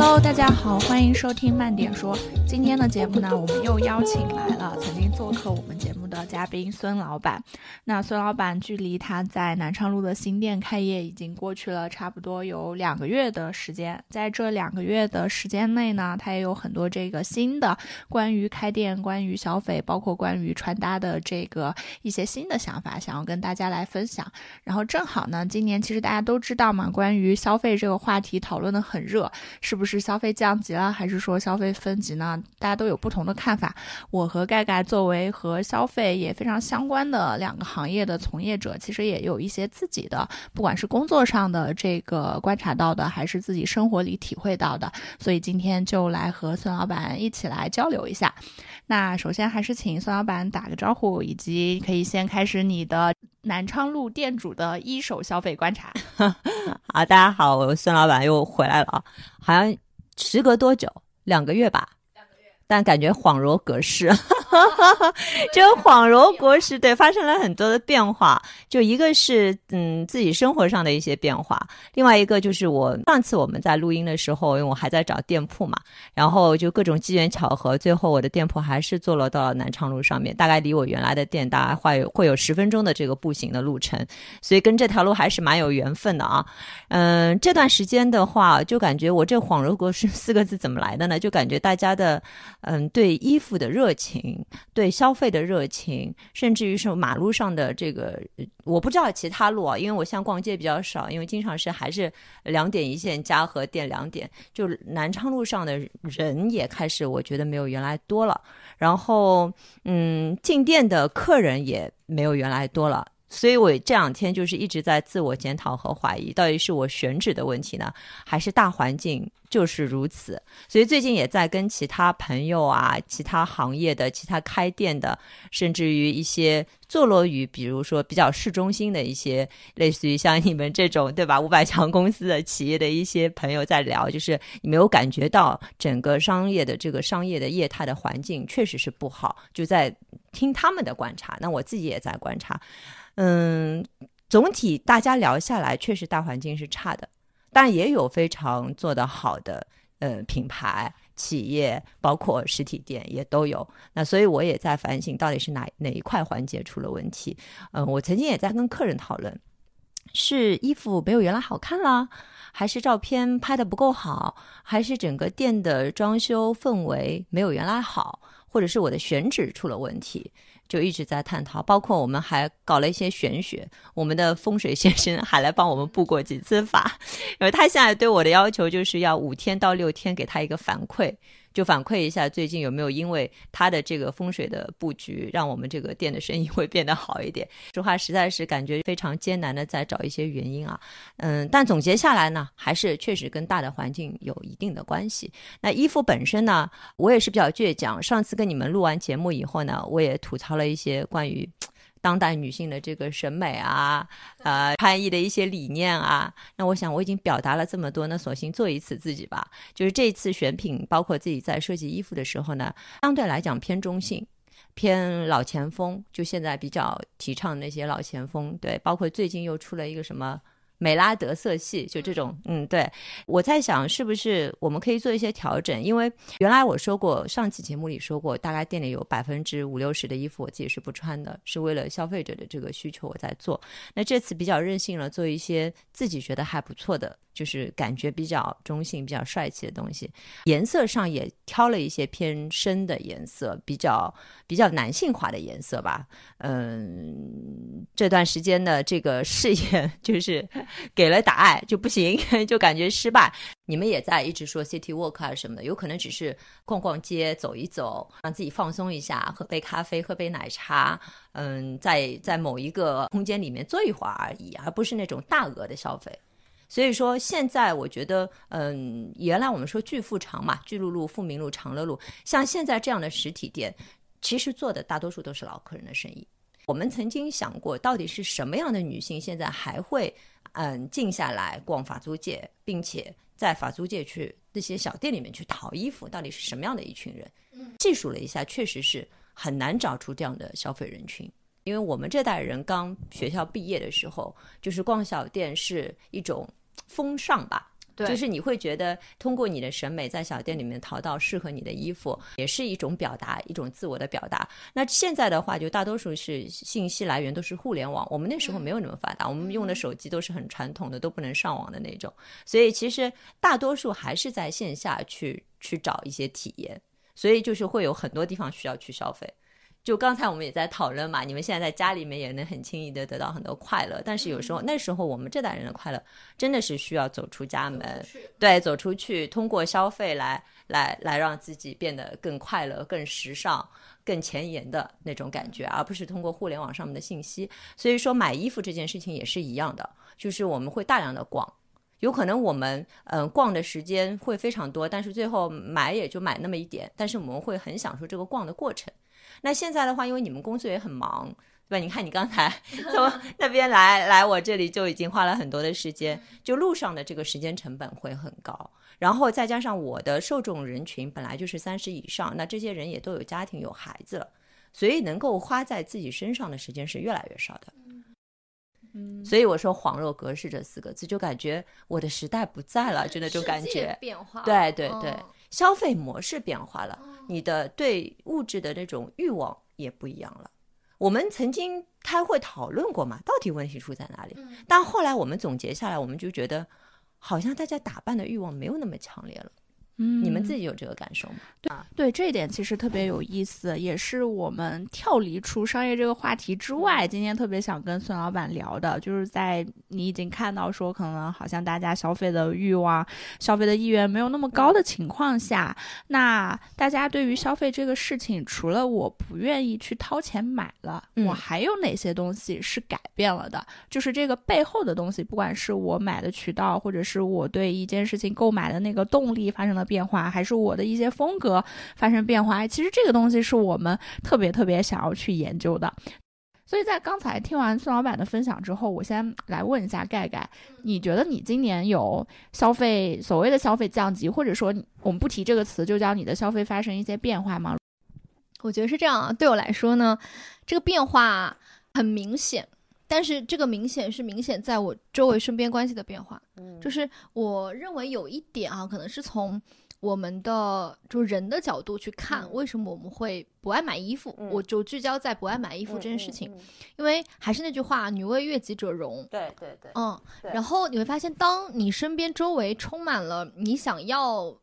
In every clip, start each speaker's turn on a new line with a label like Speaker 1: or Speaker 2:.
Speaker 1: Hello，大家好，欢迎收听慢点说。今天的节目呢，我们又邀请来了曾经做客我们节目嘉宾孙老板。那孙老板距离他在南昌路的新店开业已经过去了差不多有两个月的时间。在这两个月的时间内呢，他也有很多这个新的关于开店、关于消费，包括关于穿搭的这个一些新的想法，想要跟大家来分享。然后正好呢，今年其实大家都知道嘛，关于消费这个话题讨论的很热，是不是消费降级了，还是说消费分级呢？大家都有不同的看法。我和盖盖作为和消费也非常相关的两个行业的从业者，其实也有一些自己的，不管是工作上的这个观察到的，还是自己生活里体会到的。所以今天就来和孙老板一起来交流一下。那首先还是请孙老板打个招呼，以及可以先开始你的南昌路店主的一手消费观察。
Speaker 2: 好，大家好，我孙老板又回来了啊，好像时隔多久？两个月吧。但感觉恍如隔世，就恍如隔世，对，发生了很多的变化。就一个是嗯自己生活上的一些变化，另外一个就是我上次我们在录音的时候，因为我还在找店铺嘛，然后就各种机缘巧合，最后我的店铺还是坐落到了南昌路上面，大概离我原来的店大概会会有十分钟的这个步行的路程，所以跟这条路还是蛮有缘分的啊。嗯，这段时间的话，就感觉我这恍如隔世四个字怎么来的呢？就感觉大家的。嗯，对衣服的热情，对消费的热情，甚至于是马路上的这个，我不知道其他路啊，因为我现在逛街比较少，因为经常是还是两点一线家和店两点，就南昌路上的人也开始，我觉得没有原来多了。然后，嗯，进店的客人也没有原来多了。所以我这两天就是一直在自我检讨和怀疑，到底是我选址的问题呢，还是大环境就是如此？所以最近也在跟其他朋友啊、其他行业的、其他开店的，甚至于一些坐落于比如说比较市中心的一些，类似于像你们这种对吧？五百强公司的企业的一些朋友在聊，就是你没有感觉到整个商业的这个商业的业态的环境确实是不好，就在听他们的观察，那我自己也在观察。嗯，总体大家聊下来，确实大环境是差的，但也有非常做得好的，呃，品牌企业，包括实体店也都有。那所以我也在反省，到底是哪哪一块环节出了问题？嗯，我曾经也在跟客人讨论，是衣服没有原来好看了，还是照片拍的不够好，还是整个店的装修氛围没有原来好，或者是我的选址出了问题？就一直在探讨，包括我们还搞了一些玄学，我们的风水先生还来帮我们布过几次法，因为他现在对我的要求就是要五天到六天给他一个反馈。就反馈一下，最近有没有因为他的这个风水的布局，让我们这个店的生意 会变得好一点？说话实在是感觉非常艰难的在找一些原因啊，嗯，但总结下来呢，还是确实跟大的环境有一定的关系。那衣服本身呢，我也是比较倔强。上次跟你们录完节目以后呢，我也吐槽了一些关于。当代女性的这个审美啊，呃，穿衣的一些理念啊，那我想我已经表达了这么多，那索性做一次自己吧。就是这次选品，包括自己在设计衣服的时候呢，相对来讲偏中性，偏老前锋，就现在比较提倡那些老前锋。对，包括最近又出了一个什么。美拉德色系，就这种，嗯，对，我在想是不是我们可以做一些调整，因为原来我说过，上期节目里说过，大概店里有百分之五六十的衣服我自己是不穿的，是为了消费者的这个需求我在做。那这次比较任性了，做一些自己觉得还不错的。就是感觉比较中性、比较帅气的东西，颜色上也挑了一些偏深的颜色，比较比较男性化的颜色吧。嗯，这段时间的这个 试验就是给了答案就不行，就感觉失败。你们也在一直说 city walk 啊什么的，有可能只是逛逛街、走一走，让自己放松一下，喝杯咖啡、喝杯奶茶，嗯，在在某一个空间里面坐一会儿而已，而不是那种大额的消费。所以说，现在我觉得，嗯，原来我们说巨富长嘛，巨鹿路、富民路、长乐路，像现在这样的实体店，其实做的大多数都是老客人的生意。我们曾经想过，到底是什么样的女性现在还会，嗯，静下来逛法租界，并且在法租界去那些小店里面去淘衣服，到底是什么样的一群人？计数了一下，确实是很难找出这样的消费人群。因为我们这代人刚学校毕业的时候，就是逛小店是一种风尚吧，
Speaker 3: 对
Speaker 2: 就是你会觉得通过你的审美在小店里面淘到适合你的衣服，也是一种表达，一种自我的表达。那现在的话，就大多数是信息来源都是互联网，我们那时候没有那么发达，我们用的手机都是很传统的，都不能上网的那种，所以其实大多数还是在线下去去找一些体验，所以就是会有很多地方需要去消费。就刚才我们也在讨论嘛，你们现在在家里面也能很轻易的得到很多快乐，但是有时候那时候我们这代人的快乐真的是需要走出家门，对，走出去，通过消费来来来让自己变得更快乐、更时尚、更前沿的那种感觉，而不是通过互联网上面的信息。所以说买衣服这件事情也是一样的，就是我们会大量的逛。有可能我们嗯、呃逛的时间会非常多，但是最后买也就买那么一点，但是我们会很享受这个逛的过程。那现在的话，因为你们工作也很忙，对吧？你看你刚才 从 那边来来我这里就已经花了很多的时间，就路上的这个时间成本会很高，然后再加上我的受众人群本来就是三十以上，那这些人也都有家庭有孩子了，所以能够花在自己身上的时间是越来越少的。
Speaker 1: 嗯，
Speaker 2: 所以我说“恍若隔世”这四个字，就感觉我的时代不在了，就那种感觉。
Speaker 3: 变化，
Speaker 2: 对对对
Speaker 3: 嗯，
Speaker 2: 消费模式变化了，你的对物质的那种欲望也不一样了。我们曾经开会讨论过嘛，到底问题出在哪里？
Speaker 3: 嗯
Speaker 2: 但后来我们总结下来，我们就觉得，好像大家打扮的欲望没有那么强烈了。
Speaker 1: 嗯
Speaker 2: 你们自己有这个感受吗？
Speaker 1: 对这一点其实特别有意思，也是我们跳离出商业这个话题之外，今天特别想跟孙老板聊的，就是在你已经看到说可能好像大家消费的欲望、消费的意愿没有那么高的情况下，那大家对于消费这个事情，除了我不愿意去掏钱买了，
Speaker 2: 嗯
Speaker 1: 我还有哪些东西是改变了的？就是这个背后的东西，不管是我买的渠道，或者是我对一件事情购买的那个动力发生了变化，还是我的一些风格发生变化，其实这个东西是我们特别特别想要去研究的。所以在刚才听完孙老板的分享之后，我先来问一下盖盖，你觉得你今年有消费所谓的消费降级，或者说我们不提这个词，就叫你的消费发生一些变化吗？
Speaker 3: 我觉得是这样啊。对我来说呢，这个变化很明显，但是这个明显是明显在我周围身边关系的变化。
Speaker 2: 嗯
Speaker 3: 就是我认为有一点啊，可能是从我们的就人的角度去看，
Speaker 2: 嗯
Speaker 3: 为什么我们会不爱买衣服？
Speaker 2: 嗯
Speaker 3: 我就聚焦在不爱买衣服这件事情，
Speaker 2: 嗯。嗯嗯
Speaker 3: 因为还是那句话，女为悦己者容。
Speaker 2: 对对对，
Speaker 3: 嗯，然后你会发现，当你身边周围充满了你想要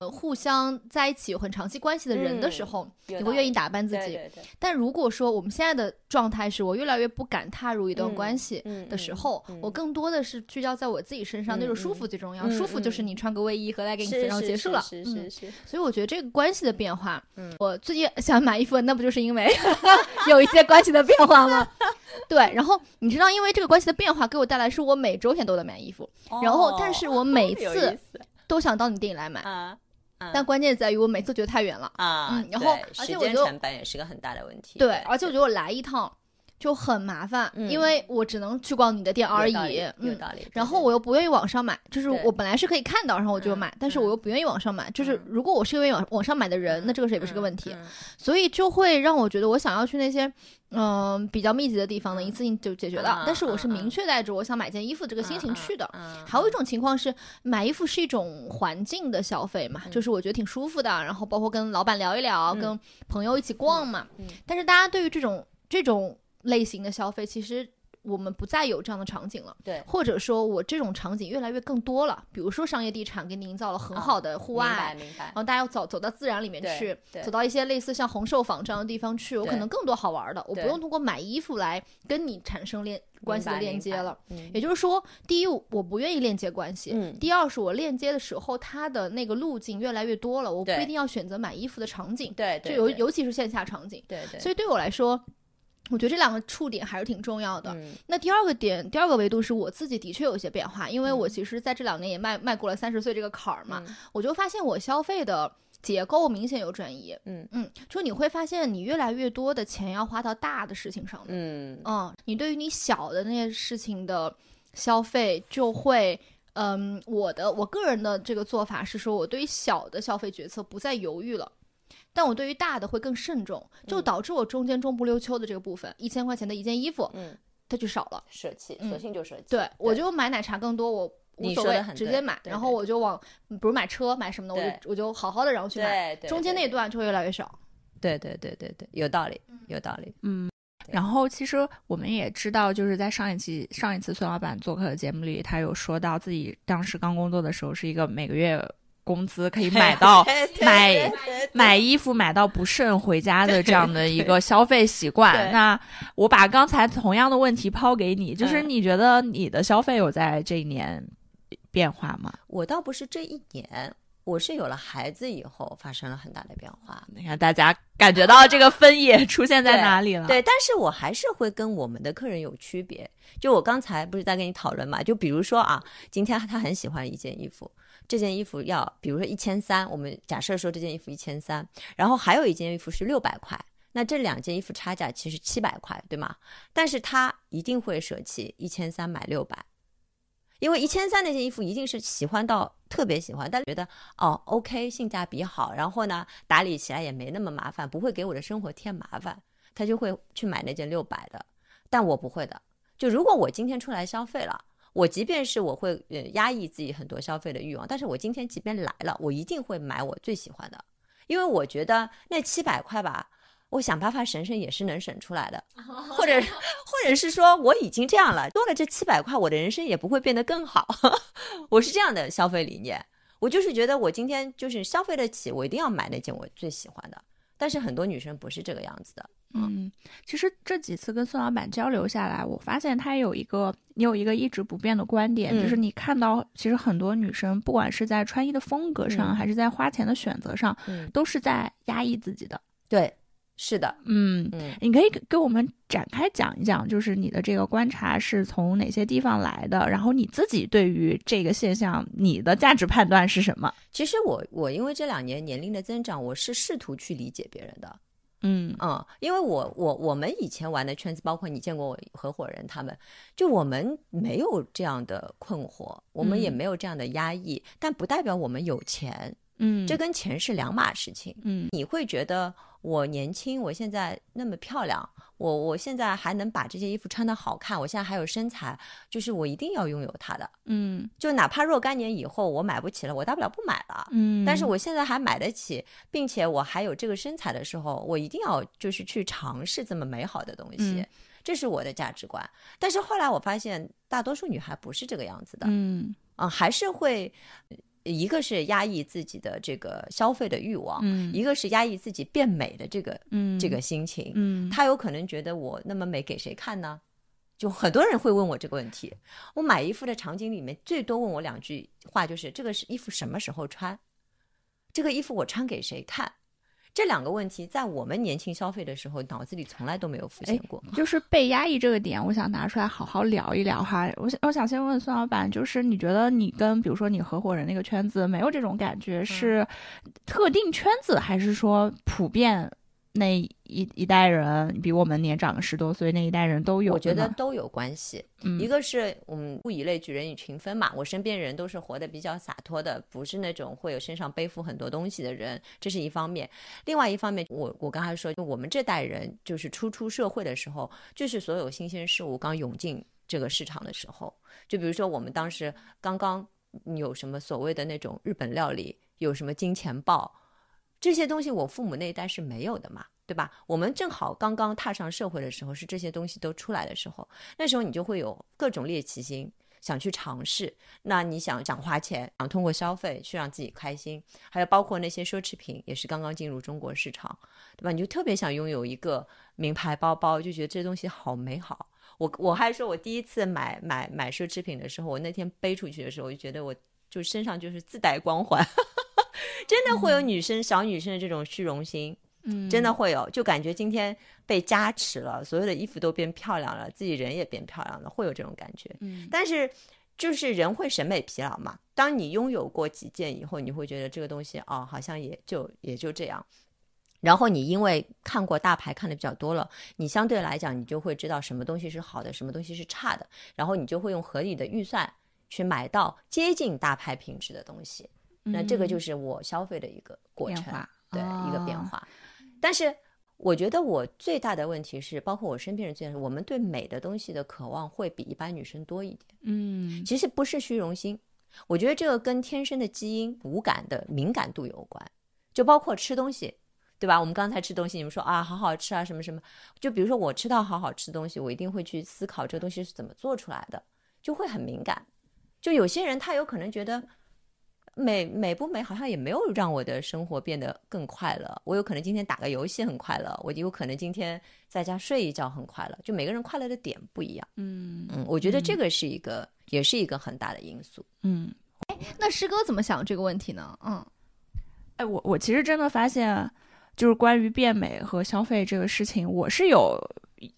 Speaker 3: 呃互相在一起有很长期关系的人的时
Speaker 2: 嗯
Speaker 3: 候，你会愿意打扮自己。
Speaker 2: 对对对
Speaker 3: 但如果说我们现在的状态是我越来越不敢踏入一段
Speaker 2: 嗯
Speaker 3: 关系
Speaker 2: 嗯
Speaker 3: 的时候，
Speaker 2: 嗯
Speaker 3: 我更多的是聚焦在我自己身上，
Speaker 2: 嗯
Speaker 3: 那种舒服最重要。
Speaker 2: 嗯
Speaker 3: 舒服就是
Speaker 2: 嗯
Speaker 3: 你穿个卫衣和 leggings，
Speaker 2: 是
Speaker 3: 然后结束了。
Speaker 2: 是
Speaker 3: 嗯
Speaker 2: 是是是，
Speaker 3: 所以我觉得这个关系的变化，
Speaker 2: 嗯
Speaker 3: 我最近想买衣服，那不就是因为 有一些关系的变化吗？对，然后你知道，因为这个关系的变化给我带来是我每周天都在买衣服，然后但是我 每次都想到你店里来买，
Speaker 2: 啊，啊
Speaker 3: 但关键在于我每次都觉得太远了。
Speaker 2: 啊，
Speaker 3: 嗯然后而且我觉得
Speaker 2: 时间成本也是个很大的问题。
Speaker 3: 对，而且我觉得我来一趟就很麻烦，
Speaker 2: 嗯
Speaker 3: 因为我只能去逛你的店而已
Speaker 2: 有道理，有
Speaker 3: 嗯。
Speaker 2: 道理。
Speaker 3: 然后我又不愿意网上买，就是我本来是可以看到，然后我就
Speaker 2: 嗯
Speaker 3: 买，但是
Speaker 2: 嗯
Speaker 3: 我又不愿意网上买。就是
Speaker 2: 嗯
Speaker 3: 如果我是愿意网网上买的人，
Speaker 2: 嗯
Speaker 3: 那这个是也不是个问题。
Speaker 2: 嗯
Speaker 3: 所以就会让我觉得我想要去那些嗯、比较密集的地方呢，
Speaker 2: 嗯
Speaker 3: 一次性就解决
Speaker 2: 啊
Speaker 3: 了。但是我是明确带着我想买件衣服这个心情
Speaker 2: 嗯
Speaker 3: 去的。
Speaker 2: 嗯
Speaker 3: 还有一种情况是，买衣服是一种环境的消费嘛，
Speaker 2: 嗯
Speaker 3: 就是我觉得挺舒服的，然后包括跟老板聊一聊，
Speaker 2: 嗯
Speaker 3: 跟朋友一起逛嘛。
Speaker 2: 嗯
Speaker 3: 但是大家对于这种这种类型的消费，其实我们不再有这样的场景了，
Speaker 2: 对
Speaker 3: 或者说我这种场景越来越更多了。比如说商业地产给你营造了很好的户外，
Speaker 2: 明白明白
Speaker 3: 然。后大家要走走到自然里面去，
Speaker 2: 对
Speaker 3: 走到一些类似像红寿坊这样的地方去，我可能更多好玩的，我不用通过买衣服来跟你产生链关系的链接了。。
Speaker 2: 嗯
Speaker 3: 也就是说，第一，我不愿意链接关系；
Speaker 2: 嗯
Speaker 3: 第二，是我链接的时候，它的那个路径越来越多了，我不一定要选择买衣服的场景，
Speaker 2: 对，
Speaker 3: 就尤尤其是线下场景。
Speaker 2: 对对，
Speaker 3: 所以对我来说，我觉得这两个触点还是挺重要的。
Speaker 2: 嗯
Speaker 3: 那第二个点，第二个维度是我自己的确有一些变化，因为我
Speaker 2: 嗯
Speaker 3: 其实在这两年也迈迈过了三十岁这个坎儿嘛，
Speaker 2: 嗯
Speaker 3: 我就发现我消费的结构明显有转移。
Speaker 2: 嗯
Speaker 3: 嗯，就你会发现你越来越多的钱要花到大的事情上面。
Speaker 2: 嗯
Speaker 3: 嗯，你对于你小的那些事情的消费就会。嗯，我的我个人的这个做法是说，我对于小的消费决策不再犹豫了，但我对于大的会更慎重，就
Speaker 2: 嗯
Speaker 3: 导致我中间中不溜秋的这个部分，一千块钱的一件衣服，
Speaker 2: 嗯，
Speaker 3: 它就少了。
Speaker 2: 舍弃，
Speaker 3: 嗯
Speaker 2: 索性就舍弃。
Speaker 3: 对我就买奶茶更多，我无所谓直接买，然后我就往，比如买车买什么的，我就我就好好的然后去买，
Speaker 2: 对对
Speaker 3: 中间
Speaker 2: 对
Speaker 3: 那段就会越来越少。
Speaker 2: 对对对对对，有道理，有道理。
Speaker 1: 嗯，然后其实我们也知道，就是在上一期上一次孙老板做客的节目里，他有说到自己当时刚工作的时候是一个每个月工资可以买到买买衣服买到不剩回家的这样的一个消费习惯。那我把刚才同样的问题抛给你，就是
Speaker 2: 嗯
Speaker 1: 你觉得你的消费有在这一年变化吗？
Speaker 2: 我倒不是这一年，我是有了孩子以后发生了很大的变化。
Speaker 1: 你看大家感觉到这个分野出现在哪里了？
Speaker 2: 对，但是我还是会跟我们的客人有区别。就我刚才不是在跟你讨论嘛？就比如说啊，今天他很喜欢一件衣服，这件衣服要比如说一千三，我们假设说这件衣服一千三，然后还有一件衣服是六百块。那这两件衣服差价其实七百块，对吗？但是他一定会舍弃一千三买六百，因为一千三那件衣服一定是喜欢到特别喜欢，但觉得哦，OK，性价比好，然后呢打理起来也没那么麻烦，不会给我的生活添麻烦，他就会去买那件六百的。但我不会的，就如果我今天出来消费了，我即便是我会呃压抑自己很多消费的欲望，但是我今天即便来了，我一定会买我最喜欢的，因为我觉得那七百块吧。我想办法省省也是能省出来的，或者 或者是说我已经这样了，多了这七百块，我的人生也不会变得更好。我是这样的消费理念，我就是觉得我今天就是消费得起，我一定要买那件我最喜欢的。但是很多女生不是这个样子的，
Speaker 1: 嗯，其实这几次跟孙老板交流下来，我发现他有一个，你有一个一直不变的观点，
Speaker 2: 嗯
Speaker 1: 就是你看到，其实很多女生，不管是在穿衣的风格上，
Speaker 2: 嗯
Speaker 1: 还是在花钱的选择上，
Speaker 2: 嗯，
Speaker 1: 都是在压抑自己的。
Speaker 2: 对，是的，
Speaker 1: 嗯，
Speaker 2: 嗯。
Speaker 1: 你可以给给我们展开讲一讲，就是你的这个观察是从哪些地方来的，然后你自己对于这个现象，你的价值判断是什么？
Speaker 2: 其实我我因为这两年年龄的增长，我是试图去理解别人的，
Speaker 1: 嗯。
Speaker 2: 嗯，因为我我我们以前玩的圈子，包括你见过我合伙人他们，就我们没有这样的困惑，我们也
Speaker 1: 嗯。
Speaker 2: 没有这样的压抑，但不代表我们有钱，
Speaker 1: 嗯，
Speaker 2: 这跟钱是两码事情。
Speaker 1: 嗯。
Speaker 2: 你会觉得我年轻，我现在那么漂亮，我我现在还能把这些衣服穿得好看，我现在还有身材，就是我一定要拥有它的。
Speaker 1: 嗯
Speaker 2: 就哪怕若干年以后我买不起了，我大不了不买了。
Speaker 1: 嗯，
Speaker 2: 但是我现在还买得起，并且我还有这个身材的时候，我一定要就是去尝试这么美好的东西，
Speaker 1: 嗯
Speaker 2: 这是我的价值观。但是后来我发现，大多数女孩不是这个样子的，
Speaker 1: 嗯
Speaker 2: 嗯，还是会，一个是压抑自己的这个消费的欲望，
Speaker 1: 嗯
Speaker 2: 一个是压抑自己变美的这个
Speaker 1: 嗯
Speaker 2: 这个心情。
Speaker 1: 嗯
Speaker 2: 她有可能觉得我那么美给谁看呢？就很多人会问我这个问题。我买衣服的场景里面，最多问我两句话就是：这个是衣服什么时候穿？这个衣服我穿给谁看？这两个问题在我们年轻消费的时候，脑子里从来都没有浮现过。
Speaker 1: 就是被压抑这个点，我想拿出来好好聊一聊哈。我想，我想先问孙老板，就是你觉得你跟比如说你合伙人那个圈子没有这种感觉，是特定圈子，还是说普遍那一一代人比我们年长个十多岁那一代人都有
Speaker 2: 我觉？得都有关系。
Speaker 1: 嗯
Speaker 2: 一个是嗯，物以类聚，人以群分嘛。我身边人都是活得比较洒脱的，不是那种会有身上背负很多东西的人，这是一方面。另外一方面，我我刚才说，就我们这代人就是初出社会的时候，就是所有新鲜事物刚涌进这个市场的时候，就比如说我们当时刚刚有什么所谓的那种日本料理，有什么金钱豹，这些东西我父母那一代是没有的嘛。对吧？我们正好刚刚踏上社会的时候，是这些东西都出来的时候，那时候你就会有各种猎奇心，想去尝试。那你想想花钱，想通过消费去让自己开心，还有包括那些奢侈品，也是刚刚进入中国市场，对吧？你就特别想拥有一个名牌包包，就觉得这东西好美好。我我还说，我第一次买买买奢侈品的时候，我那天背出去的时候，我就觉得我就身上就是自带光环，真的会有女生、小女生的这种虚荣心。
Speaker 1: 嗯
Speaker 2: 真的会有，就感觉今天被加持了，所有的衣服都变漂亮了，自己人也变漂亮了，会有这种感觉。
Speaker 1: 嗯
Speaker 2: 但是就是人会审美疲劳嘛，当你拥有过几件以后，你会觉得这个东西哦，好像也就也就这样。然后你因为看过大牌看的比较多了，你相对来讲你就会知道什么东西是好的，什么东西是差的，然后你就会用合理的预算去买到接近大牌品质的东西。那这个就是我消费的一个过程，对、一个变
Speaker 1: 哦
Speaker 2: 化。但是我觉得我最大的问题是，包括我身边人最大的，我们对美的东西的渴望会比一般女生多一点。
Speaker 1: 嗯
Speaker 2: 其实不是虚荣心，我觉得这个跟天生的基因五感的敏感度有关，就包括吃东西，对吧？我们刚才吃东西，你们说啊，好好吃啊，什么什么，就比如说我吃到好好吃的东西，我一定会去思考这个东西是怎么做出来的，就会很敏感。就有些人他有可能觉得美美不美，好像也没有让我的生活变得更快乐。我有可能今天打个游戏很快乐，我有可能今天在家睡一觉很快乐。就每个人快乐的点不一样。
Speaker 1: 嗯
Speaker 2: 嗯，我觉得这个是一个，也是一个很大的因素。
Speaker 1: 嗯，哎
Speaker 3: 那师哥怎么想这个问题呢？嗯，
Speaker 1: 哎，我我其实真的发现，就是关于变美和消费这个事情，我是有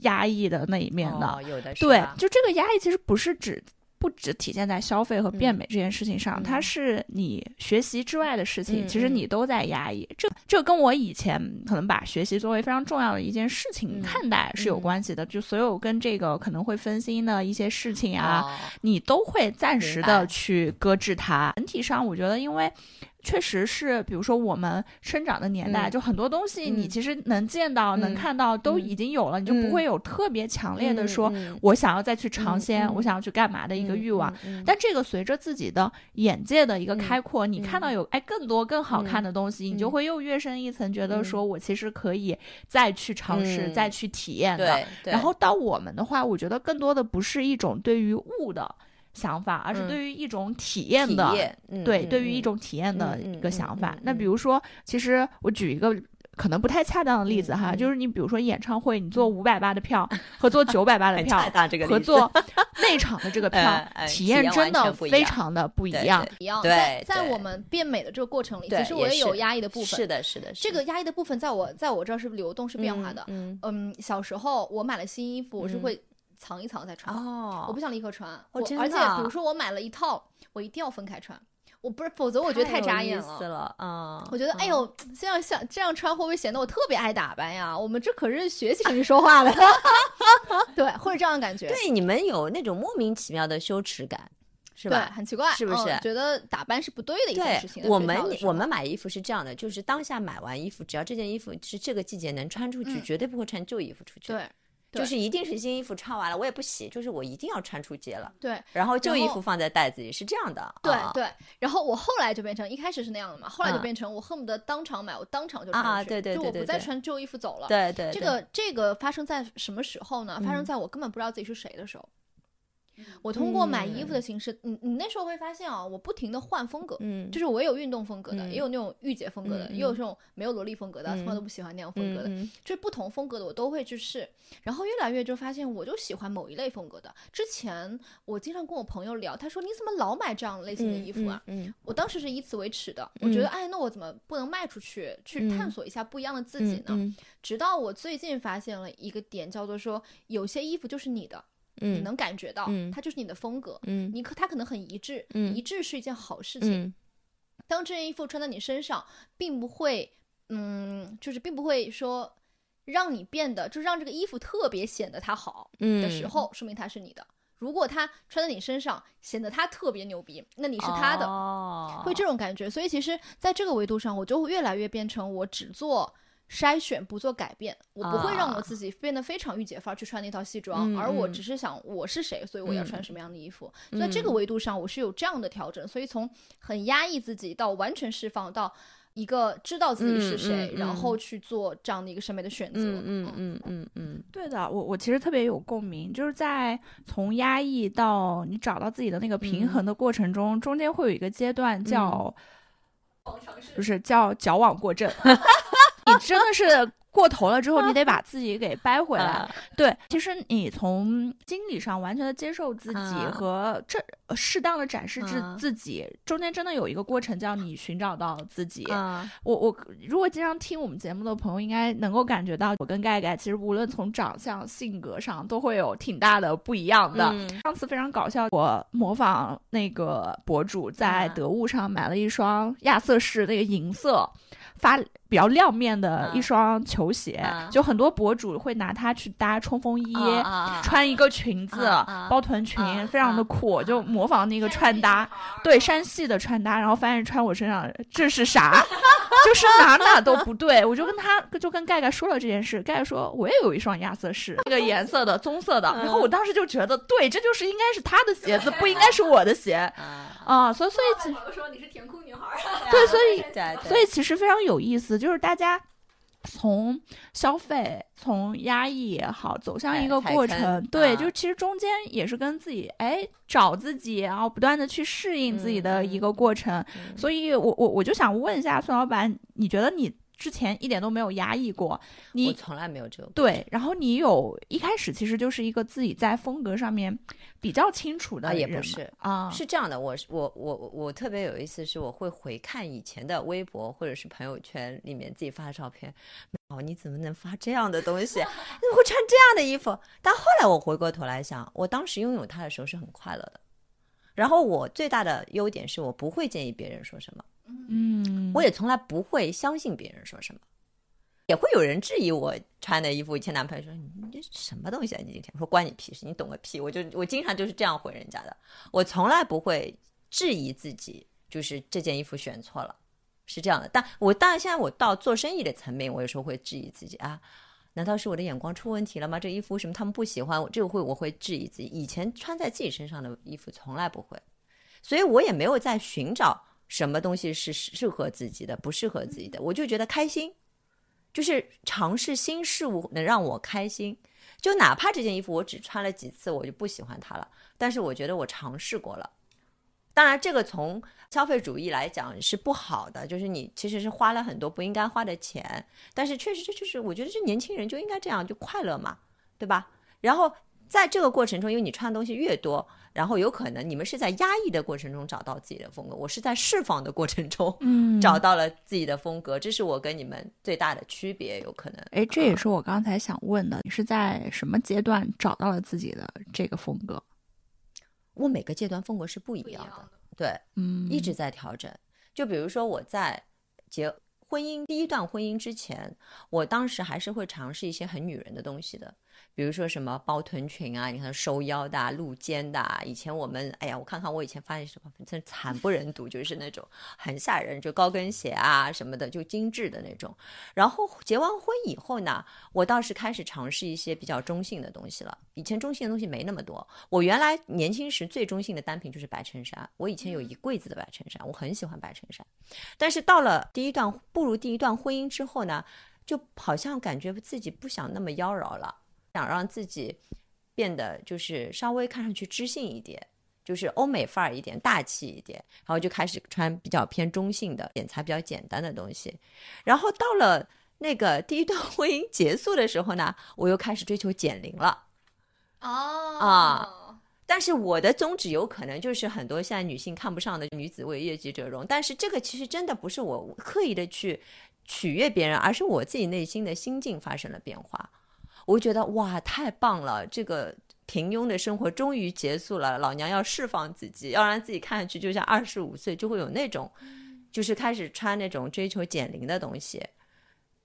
Speaker 1: 压抑的那一面的。
Speaker 2: 哦、有的是
Speaker 1: 对，就这个压抑其实不是指。不只体现在消费和变
Speaker 2: 嗯
Speaker 1: 美这件事情上，
Speaker 2: 嗯
Speaker 1: 它是你学习之外的事情，
Speaker 2: 嗯
Speaker 1: 其实
Speaker 2: 嗯
Speaker 1: 你都在压抑。这这跟我以前可能把学习作为非常重要的一件事情
Speaker 2: 嗯
Speaker 1: 看待是有
Speaker 2: 嗯
Speaker 1: 关系的。就所有跟这个可能会分心的一些事情啊，
Speaker 2: 哦
Speaker 1: 你都会暂时的去搁置它。整体上，我觉得因为。确实是，比如说我们生长的年代，
Speaker 2: 嗯
Speaker 1: 就很多东西你
Speaker 2: 嗯
Speaker 1: 其实能见到、能
Speaker 2: 嗯
Speaker 1: 看到，都
Speaker 2: 嗯
Speaker 1: 已经有了，你就不会有特别强烈的说，我想要再去尝
Speaker 2: 嗯
Speaker 1: 鲜，
Speaker 2: 嗯
Speaker 1: 我想要去干嘛的一个欲望。，但这个随着自己的眼界的一个
Speaker 2: 嗯
Speaker 1: 开阔，你看到有哎更多更好看的东西，你就
Speaker 2: 嗯
Speaker 1: 会又跃升一层，觉得
Speaker 2: 嗯
Speaker 1: 说我其实可以再去尝试、
Speaker 2: 嗯
Speaker 1: 再去体验的。然后到我们的话，我觉得更多的不是一种对于物的想法，而是
Speaker 2: 嗯
Speaker 1: 对于一种体验
Speaker 2: 体
Speaker 1: 的，
Speaker 2: 验嗯
Speaker 1: 对，
Speaker 2: 嗯
Speaker 1: 对于
Speaker 2: 嗯
Speaker 1: 一种体验的一个
Speaker 2: 嗯嗯嗯
Speaker 1: 想法。
Speaker 2: 嗯
Speaker 1: 那比
Speaker 2: 嗯
Speaker 1: 如说，其实我举一个。可能不太恰当的例子哈，就是你比如说演唱会，你做五百八的票和做 九百八的票和做内场的这个 票体
Speaker 2: 体验
Speaker 1: 验真的非常的不一样。
Speaker 2: 对
Speaker 3: 一样。在在我们变美的这个过程里，其实我
Speaker 2: 也
Speaker 3: 也有压抑的部分。
Speaker 2: 是的，是的，
Speaker 3: 这个压抑的部分，在我在我这儿是流动是变化的。
Speaker 2: 嗯
Speaker 3: 嗯，小时候我买了新衣服，我是
Speaker 2: 嗯
Speaker 3: 会藏一藏再穿，
Speaker 2: 哦，
Speaker 3: 我不想立刻穿。
Speaker 2: 哦
Speaker 3: 我而且比如说我买了一套，我一定要分开穿，我不是，否则我觉得太扎眼
Speaker 2: 了，嗯，
Speaker 3: 我觉得，哎
Speaker 2: 嗯，
Speaker 3: 呦，这样像这样穿会不会显得我特别爱打扮呀？我们这可是学习 成绩说话的，对，会是这样的感觉，
Speaker 2: 对你们有那种莫名其妙的羞耻感，是
Speaker 3: 对，
Speaker 2: 吧？
Speaker 3: 很奇怪，
Speaker 2: 是不是
Speaker 3: 嗯觉得打扮是不对的一件事情。
Speaker 2: 我们我们买衣服是这样的，就是当下买完衣服，只要这件衣服是这个季节能穿出去，
Speaker 3: 嗯
Speaker 2: 绝对不会穿旧衣服出去。，
Speaker 3: 对对
Speaker 2: 就是一定是新衣服穿完了，我也不洗，就是我一定要穿出街了，
Speaker 3: 对
Speaker 2: 然后旧衣服放在袋子里，是这样的。
Speaker 3: 对
Speaker 2: 啊
Speaker 3: 对。然后我后来就变成一开始是那样的嘛，后来就
Speaker 2: 嗯
Speaker 3: 变成我恨不得当场买，我当场就
Speaker 2: 啊
Speaker 3: 穿出去，
Speaker 2: 对对
Speaker 3: 就我不
Speaker 2: 对对对
Speaker 3: 再穿旧衣服走了。
Speaker 2: 对对，对
Speaker 3: 这个这个发生在什么时候呢？发生
Speaker 2: 嗯
Speaker 3: 在我根本不知道自己是谁的时候。我通过买衣服的
Speaker 2: 嗯。
Speaker 3: 形式，你你那时候会发现啊，我不停的换风格，
Speaker 2: 嗯，
Speaker 3: 就是我也有运动风格的，
Speaker 2: 嗯
Speaker 3: 也有那种御姐风格的，
Speaker 2: 嗯
Speaker 3: 也有这种没有萝莉风格的，从来
Speaker 2: 嗯
Speaker 3: 都不喜欢那样风格的，就是不同风格的我都会去试，然后越来越就发现我就喜欢某一类风格的。之前我经常跟我朋友聊，他说你怎么老买这样类型的衣服啊？
Speaker 2: 嗯
Speaker 3: 我当时是以此为耻的，我觉得哎，那我怎么不能卖出去，去探
Speaker 2: 嗯。
Speaker 3: 索一下不一样的自己呢？
Speaker 2: 嗯。
Speaker 3: 直到我最近发现了一个点，叫做说有些衣服就是你的，
Speaker 2: 嗯
Speaker 3: 你能感觉到，
Speaker 2: 嗯
Speaker 3: 它就是你的风格。
Speaker 2: 嗯
Speaker 3: 你可它可能很一致，
Speaker 2: 嗯
Speaker 3: 一致是一件好事情。
Speaker 2: 嗯
Speaker 3: 当这件衣服穿在你身上，并不会，嗯，就是并不会说让你变得，就让这个衣服特别显得它好
Speaker 2: 嗯
Speaker 3: 的时候，说明它是你的。如果它穿在你身上显得它特别牛逼，那你是它的，
Speaker 2: 哦
Speaker 3: 会这种感觉。所以其实在这个维度上，我就越来越变成我只做。筛选不做改变，我不会让我
Speaker 2: 啊。
Speaker 3: 自己变得非常御姐范儿去穿那套西装，
Speaker 2: 嗯
Speaker 3: 而我
Speaker 2: 嗯。
Speaker 3: 只是想我是谁，所以我要穿
Speaker 2: 嗯。
Speaker 3: 什么样的衣服。所以这个
Speaker 2: 嗯。
Speaker 3: 维度上，我是有这样的调整。所以从很压抑自己到完全释放，到一个知道自己是谁，
Speaker 2: 嗯嗯
Speaker 3: 然后去做这样的一个审美的选择。
Speaker 2: 嗯嗯嗯。嗯嗯
Speaker 1: 对的，我我其实特别有共鸣，就是在从压抑到你找到自己的那个平衡的过程中，中间会有一个阶段叫，不是叫矫枉过正，你 真的是。过头了之后，你得把自己给掰回来。
Speaker 2: 啊
Speaker 1: 对，其实你从心理上完全的接受自己
Speaker 2: 啊
Speaker 1: 和这呃适当的展示自
Speaker 2: 啊
Speaker 1: 自己，中间真的有一个过程叫你寻找到自己。
Speaker 2: 啊
Speaker 1: 我我如果经常听我们节目的朋友，应该能够感觉到，我跟盖盖其实无论从长相、性格上都会有挺大的不一样的。
Speaker 2: 嗯
Speaker 1: 上次非常搞笑，我模仿那个博主在
Speaker 2: 啊
Speaker 1: 得物上买了一双亚瑟士那个银色。发比较亮面的
Speaker 2: 啊
Speaker 1: 一双球鞋，
Speaker 2: 啊
Speaker 1: 就很多博主会拿它去搭冲锋衣，穿一个裙子，包臀裙，
Speaker 2: 啊
Speaker 1: 非常的酷，就模仿那个穿搭，对山系的穿搭，然后发现穿我身上这是啥，就是哪哪都不对。我就跟他就跟盖盖说了这件事，盖盖说我也有一双亚瑟士，这个颜色的棕色的，然后我当时就觉得对，这就是应该是他的鞋子，不应该是我的鞋。
Speaker 2: 啊
Speaker 1: 啊，所以所以其
Speaker 3: 朋友说你是甜酷女孩，
Speaker 1: 对，所以所以其实非常有意思，就是大家从消费、从压抑也好，走向一个过程，
Speaker 2: 坑
Speaker 1: 对，
Speaker 2: 啊。
Speaker 1: 就其实中间也是跟自己哎找自己，然后不断的去适应自己的一个过程。
Speaker 2: 嗯。
Speaker 1: 所以我我我就想问一下孙老板，你觉得你之前一点都没有压抑过？
Speaker 2: 我
Speaker 1: 你
Speaker 2: 从来没有这个
Speaker 1: 对，然后你有一开始其实就是一个自己在风格上面比较清楚的
Speaker 2: 啊也不是
Speaker 1: 啊，
Speaker 2: 是这样的，我是我我我特别有意思，是我会回看以前的微博或者是朋友圈里面自己发的照片。哦，你怎么能发这样的东西？你怎么会穿这样的衣服？但后来我回过头来想，我当时拥有它的时候是很快乐的。然后我最大的优点是我不会介意别人说什么，
Speaker 1: 嗯，
Speaker 2: 我也从来不会相信别人说什么。也会有人质疑我穿的衣服，以前男朋友说你这什么东西啊？你今天我说关你屁事，你懂个屁！我就我经常就是这样回人家的，我从来不会质疑自己，就是这件衣服选错了，是这样的。但我当然现在我到做生意的层面，我有时候会质疑自己啊，难道是我的眼光出问题了吗？这衣服为什么他们不喜欢？我这个会我会质疑自己。以前穿在自己身上的衣服从来不会，所以我也没有在寻找什么东西是适合自己的，不适合自己的，我就觉得开心。就是尝试新事物能让我开心，就哪怕这件衣服我只穿了几次，我就不喜欢它了，但是我觉得我尝试过了。当然，这个从消费主义来讲是不好的，就是你其实是花了很多不应该花的钱，但是确实这就是我觉得这年轻人就应该这样，就快乐嘛，对吧？然后在这个过程中，因为你穿的东西越多，然后有可能你们是在压抑的过程中找到自己的风格，我是在释放的过程中，
Speaker 1: 嗯
Speaker 2: 找到了自己的风格，这是我跟你们最大的区别，有可能。
Speaker 1: 哎，这也是我刚才想问的，你是在什么阶段找到了自己的这个风格？
Speaker 2: 我每个阶段风格是不一样的，对，
Speaker 1: 嗯，
Speaker 2: 一直在调整。就比如说我在结婚姻第一段婚姻之前，我当时还是会尝试一些很女人的东西的，比如说什么包臀裙啊，你看收腰的、啊、露肩的、啊。以前我们，哎呀，我看看我以前发现什么，真惨不忍睹，就是那种很吓人，就高跟鞋啊什么的，就精致的那种。然后结完婚以后呢，我倒是开始尝试一些比较中性的东西了。以前中性的东西没那么多。我原来年轻时最中性的单品就是白衬衫，我以前有一柜子的白衬衫，我很喜欢白衬衫。但是到了第一段步入第一段婚姻之后呢，就好像感觉自己不想那么妖娆了，想让自己变得就是稍微看上去知性一点。就是欧美范儿一点，大气一点，然后就开始穿比较偏中性的、剪裁比较简单的东西。然后到了那个 第一段婚姻结束的时候呢，我又开始追求减龄了。
Speaker 3: 哦
Speaker 2: 啊，但是我的宗旨有可能就是很多现在女性看不上的女子为悦己者容，但是这个其实真的不是我刻意的去取悦别人，而是我自己内心的心境发生了变化。我觉得哇，太棒了！这个平庸的生活终于结束了，老娘要释放自己，要让自己看上去就像二十五岁，就会有那种，就是开始穿那种追求减龄的东西。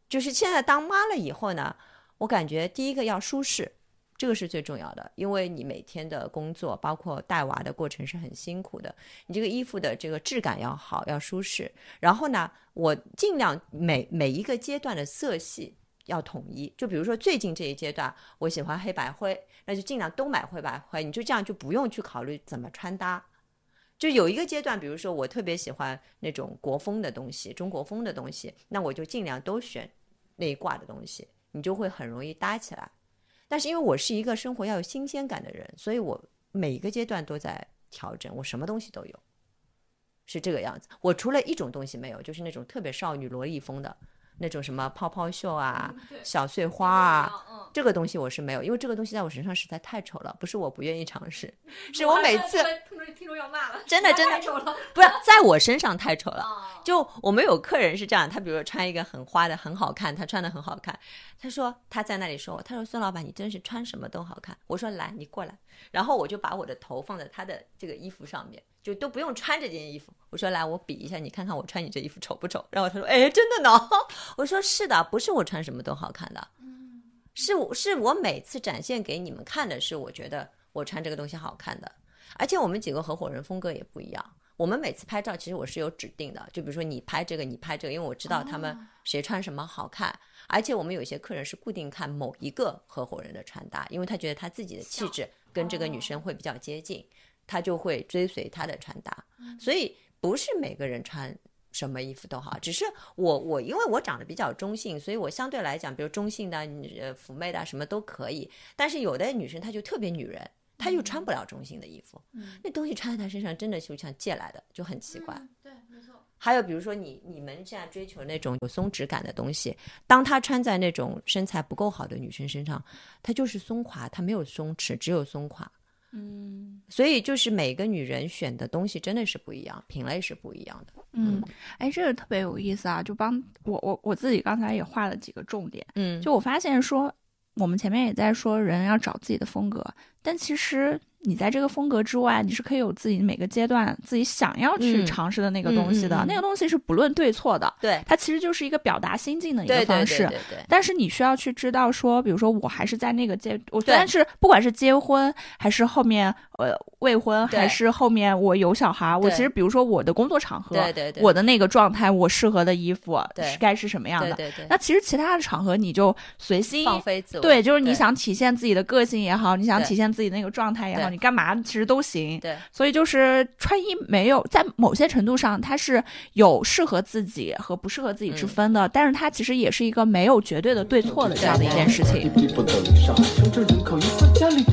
Speaker 2: 就是现在当妈了以后呢，我感觉第一个要舒适。这个是最重要的，因为你每天的工作，包括带娃的过程是很辛苦的。你这个衣服的这个质感要好，要舒适。然后呢，我尽量每每一个阶段的色系要统一。就比如说最近这一阶段，我喜欢黑白灰，那就尽量都买灰白灰。你就这样就不用去考虑怎么穿搭。就有一个阶段，比如说我特别喜欢那种国风的东西，中国风的东西，那我就尽量都选那一挂的东西，你就会很容易搭起来。但是因为我是一个生活要有新鲜感的人，所以我每一个阶段都在调整，我什么东西都有，是这个样子。我除了一种东西没有，就是那种特别少女萝莉风的那种什么泡泡袖啊、小碎花啊，这个东西我是没有，因为这个东西在我身上实在太丑了，不是我不愿意尝试，是我每次
Speaker 3: 听众要骂了，
Speaker 2: 真的真 的
Speaker 3: 太丑了
Speaker 2: 不是在我身上太丑了。
Speaker 3: 啊！
Speaker 2: 就我们有客人是这样，他比如说穿一个很花的很好看，他穿的很好看，他说他在那里说我，他说孙老板你真是穿什么都好看。我说来你过来，然后我就把我的头放在他的这个衣服上面，就都不用穿这件衣服。我说来我比一下，你看看我穿你这衣服丑不丑？然后他说哎真的呢，我说是的，不是我穿什么都好看的，是我是我每次展现给你们看的是我觉得我穿这个东西好看的，而且我们几个合伙人风格也不一样。我们每次拍照，其实我是有指定的，就比如说你拍这个，你拍这个，因为我知道他们谁穿什么好看。而且我们有些客人是固定看某一个合伙人的穿搭，因为他觉得他自己的气质跟这个女生会比较接近，他就会追随她的穿搭。所以不是每个人穿。什么衣服都好，只是我我因为我长得比较中性，所以我相对来讲，比如中性的、呃妩媚的什么都可以。但是有的女生她就特别女人，她又穿不了中性的衣服，那东西穿在她身上真的就像借来的，就很奇怪。
Speaker 3: 对，没错。
Speaker 2: 还有比如说你你们现在追求那种有松弛感的东西，当她穿在那种身材不够好的女生身上，她就是松垮，她没有松弛，只有松垮。
Speaker 1: 嗯，
Speaker 2: 所以就是每个女人选的东西真的是不一样，品类是不一样的。
Speaker 1: 嗯，哎，这个特别有意思啊！就帮我我我自己刚才也画了几个重点。
Speaker 2: 嗯，
Speaker 1: 就我发现说，我们前面也在说人要找自己的风格，但其实。你在这个风格之外，你是可以有自己每个阶段自己想要去尝试的那个东西的。那个东西是不论对错的，
Speaker 2: 对，
Speaker 1: 它其实就是一个表达心境的一个方式。
Speaker 2: 对对对。
Speaker 1: 但是你需要去知道说，比如说我还是在那个阶，我虽然是不管是结婚还是后面呃未婚，还是后面我有小孩，我其实比如说我的工作场合，
Speaker 2: 对对对，
Speaker 1: 我的那个状态，我适合的衣服
Speaker 2: 是
Speaker 1: 该是什么样的？
Speaker 2: 对对。
Speaker 1: 那其实其他的场合你就随心
Speaker 2: 放飞自我，
Speaker 1: 对，就是你想体现自己的个性也好，你想体现自己那个状态也好，你干嘛其实都。行，
Speaker 2: 对，
Speaker 1: 所以就是穿衣没有在某些程度上，它是有适合自己和不适合自己之分的，但是它其实也是一个没有绝对的对错的这样的一件事情。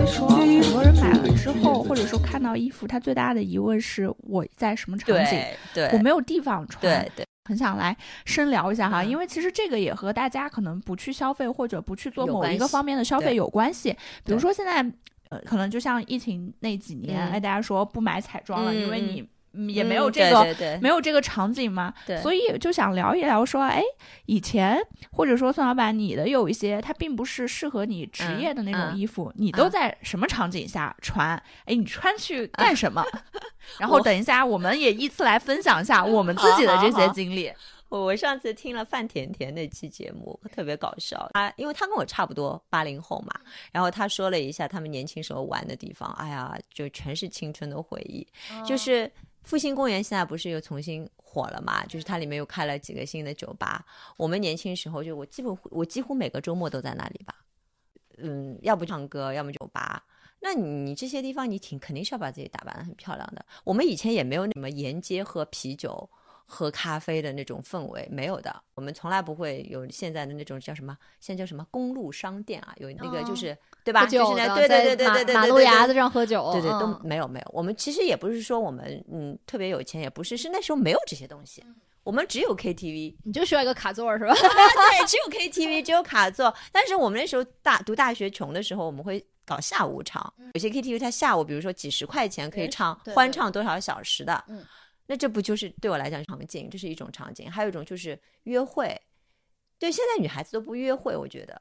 Speaker 1: 说很多人买了之后，或者说看到衣服，他最大的疑问是我在什么场景，
Speaker 2: 对
Speaker 1: 我没有地方穿，
Speaker 2: 对对，
Speaker 1: 很想来深聊一下哈，因为其实这个也和大家可能不去消费或者不去做某一个方面的消费有关系，比如说现在。可能就像疫情那几年，哎，大家说不买彩妆了，因为你也没有这个没有这个场景嘛，所以就想聊一聊，说，哎，以前或者说宋老板，你的有一些它并不是适合你职业的那种衣服，你都在什么场景下穿？哎，你穿去干什么？然后等一下，我们也依次来分享一下我们自己的这些经历。
Speaker 2: 我我上次听了范甜甜那期节目，特别搞笑。他因为他跟我差不多八零后嘛，然后他说了一下他们年轻时候玩的地方，哎呀，就全是青春的回忆。就是复兴公园现在不是又重新火了嘛？就是它里面又开了几个新的酒吧。我们年轻时候就我基本我几乎每个周末都在那里吧。嗯，要不唱歌，要么酒吧。那你这些地方你挺肯定是要把自己打扮的很漂亮的。我们以前也没有什么沿街喝啤酒。喝咖啡的那种氛围没有的，我们从来不会有现在的那种叫什么，现在叫什么公路商店啊，有那个就是对吧？就是那对对对对对对
Speaker 3: 马路牙子上喝酒，
Speaker 2: 对对都没有没有。我们其实也不是说我们嗯特别有钱，也不是，是那时候没有这些东西，我们只有 KTV，
Speaker 3: 你就需要一个卡座是吧？
Speaker 2: 对，只有 KTV，只有卡座。但是我们那时候大读大学穷的时候，我们会搞下午场，有些 KTV 它下午比如说几十块钱可以唱欢唱多少小时的。那这不就是对我来讲场景，这是一种场景，还有一种就是约会。对，现在女孩子都不约会，我觉得，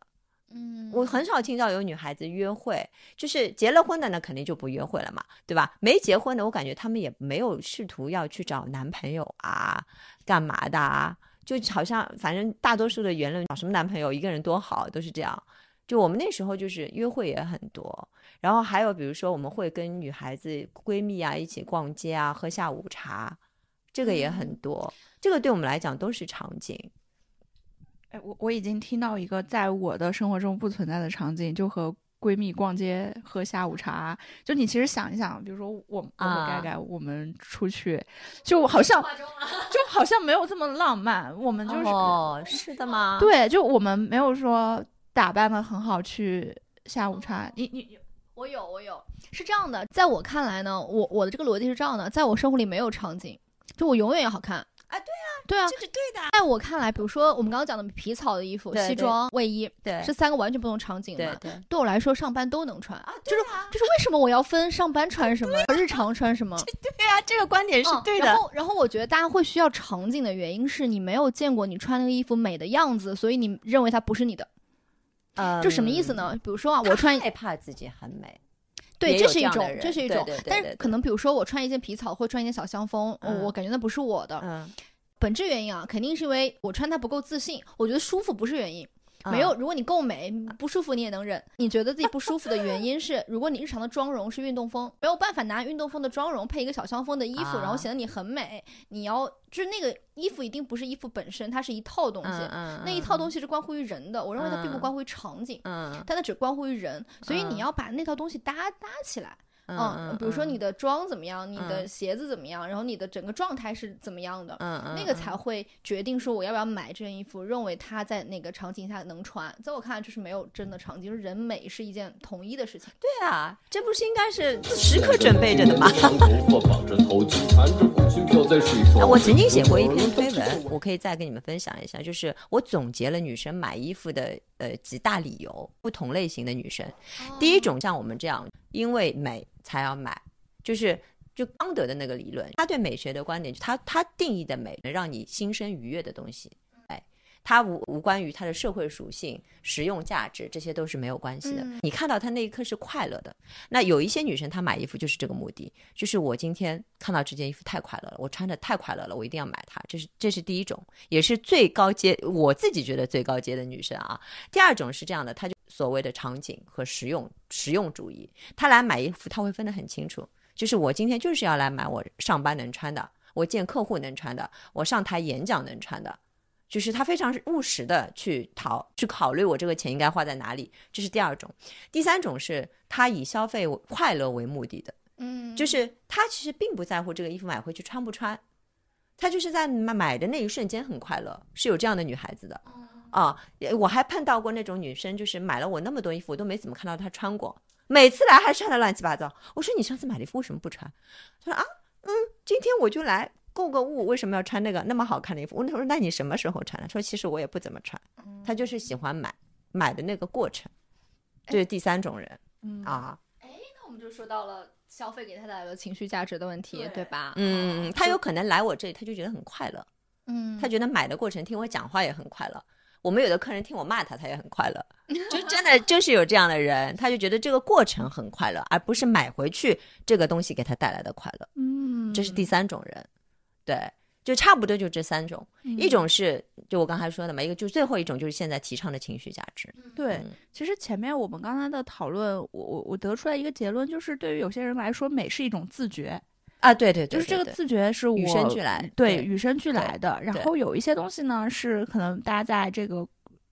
Speaker 3: 嗯，
Speaker 2: 我很少听到有女孩子约会，就是结了婚的那肯定就不约会了嘛，对吧？没结婚的，我感觉他们也没有试图要去找男朋友啊，干嘛的啊？就好像反正大多数的言论，找什么男朋友，一个人多好，都是这样。就我们那时候就是约会也很多。然后还有，比如说，我们会跟女孩子闺蜜啊一起逛街啊，喝下午茶，这个也很多。这个对我们来讲都是场景。
Speaker 1: 哎，我我已经听到一个在我的生活中不存在的场景，就和闺蜜逛街喝下午茶。就你其实想一想，比如说我我和盖盖我们出去，就好像就好像没有这么浪漫。我们就是
Speaker 2: 哦，是的吗？
Speaker 1: 对，就我们没有说打扮的很好去下午茶。你你。
Speaker 3: 我有，我有，是这样的，在我看来呢，我我的这个逻辑是这样的，在我生活里没有场景，就我永远要好看
Speaker 2: 啊，对啊，
Speaker 3: 对啊，
Speaker 2: 这是对的。
Speaker 3: 在我看来，比如说我们刚刚讲的皮草的衣服、西装、卫衣，
Speaker 2: 对，
Speaker 3: 是三个完全不同场景
Speaker 2: 嘛，对，
Speaker 3: 对我来说上班都能穿
Speaker 2: 啊，
Speaker 3: 就是就是为什么我要分上班穿什么，日常穿什么？
Speaker 2: 对啊，这个观点是对的。
Speaker 3: 然后，然后我觉得大家会需要场景的原因是你没有见过你穿那个衣服美的样子，所以你认为它不是你的。
Speaker 2: 呃，
Speaker 3: 这什么意思呢？比如说啊，我穿
Speaker 2: 害怕自己很美。
Speaker 3: 对，这是一种，这是一种，但
Speaker 2: 是
Speaker 3: 可能比如说我穿一件皮草，或穿一件小香风，我感觉那不是我的。
Speaker 2: 嗯，
Speaker 3: 本质原因啊，肯定是因为我穿它不够自信，我觉得舒服不是原因。没有，如果你够美，不舒服你也能忍。你觉得自己不舒服的原因是，如果你日常的妆容是运动风，没有办法拿运动风的妆容配一个小香风的衣服，然后显得你很美。你要就是那个衣服一定不是衣服本身，它是一套东西。那一套东西是关乎于人的，我认为它并不关乎于场景，但它只关乎于人。所以你要把那套东西搭搭起来。
Speaker 2: 嗯
Speaker 3: 比如说你的妆怎么样，你的
Speaker 2: 嗯
Speaker 3: 鞋子怎么样，然后你的整个状态是怎么样的，
Speaker 2: 嗯嗯，
Speaker 3: 那个
Speaker 2: 嗯
Speaker 3: 才会决定说我要不要买这件衣服，认为它在哪个场景下能穿。在我看来，就是没有真的场景，就是人美是一件统一的事情。
Speaker 2: 对啊，这不是应该是时刻准备着的吗？我曾经写过一篇推文，我可以再跟你们分享一下，就是我总结了女生买衣服的呃几大理由，不同类型的女生。第一种像我们这样，因为美才要买，就是就康德的那个理论，他对美学的观点，他他定义的美，能让你心生愉悦的东西，哎。它无无关于它的社会属性、实用价值，这些都是没有关系的。
Speaker 3: 嗯
Speaker 2: 你看到它那一刻是快乐的。那有一些女生她买衣服就是这个目的，就是我今天看到这件衣服太快乐了，我穿着太快乐了，我一定要买它。这是这是第一种，也是最高阶，我自己觉得最高阶的女生啊。第二种是这样的，她就所谓的场景和实用实用主义，他来买衣服，他会分得很清楚，就是我今天就是要来买我上班能穿的，我见客户能穿的，我上台演讲能穿的。就是他非常务实的去讨去考虑我这个钱应该花在哪里，这是第二种。第三种是他以消费快乐为目的的，
Speaker 3: 嗯，
Speaker 2: 就是他其实并不在乎这个衣服买回去穿不穿，他就是在买买的那一瞬间很快乐，是有这样的女孩子的啊。我还碰到过那种女生，就是买了我那么多衣服，我都没怎么看到她穿过，每次来还穿的乱七八糟。我说你上次买的衣服为什么不穿？她说啊，嗯，今天我就来。购个物为什么要穿那个那么好看的衣服？我说那你什么时候穿的？说其实我也不怎么穿，她就是喜欢买买的那个过程，这是第三种人
Speaker 3: 嗯
Speaker 2: 啊。
Speaker 3: 那我们就说到了消费给他带来的情绪价值的问题，
Speaker 1: 对
Speaker 3: 对吧？
Speaker 2: 嗯，
Speaker 3: 哦
Speaker 2: 他有可能来我这里，他就觉得很快乐，
Speaker 3: 嗯，
Speaker 2: 他觉得买的过程听我讲话也很快乐。我们有的客人听我骂他，他也很快乐，就真的就是有这样的人，他就觉得这个过程很快乐，而不是买回去这个东西给他带来的快乐。
Speaker 1: 嗯，
Speaker 2: 这是第三种人，对，就差不多就这三种，一种是就我刚才说的嘛，一个就最后一种就是现在提倡的情绪价值，
Speaker 1: 对
Speaker 2: 嗯。
Speaker 1: 其实前面我们刚才的讨论，我我我得出来一个结论，就是对于有些人来说，美是一种自觉，
Speaker 2: 啊，对对对，
Speaker 1: 就是这个自觉是我
Speaker 2: 与生俱来对
Speaker 1: 对与生俱来的。然后有一些东西呢，是可能大家在这个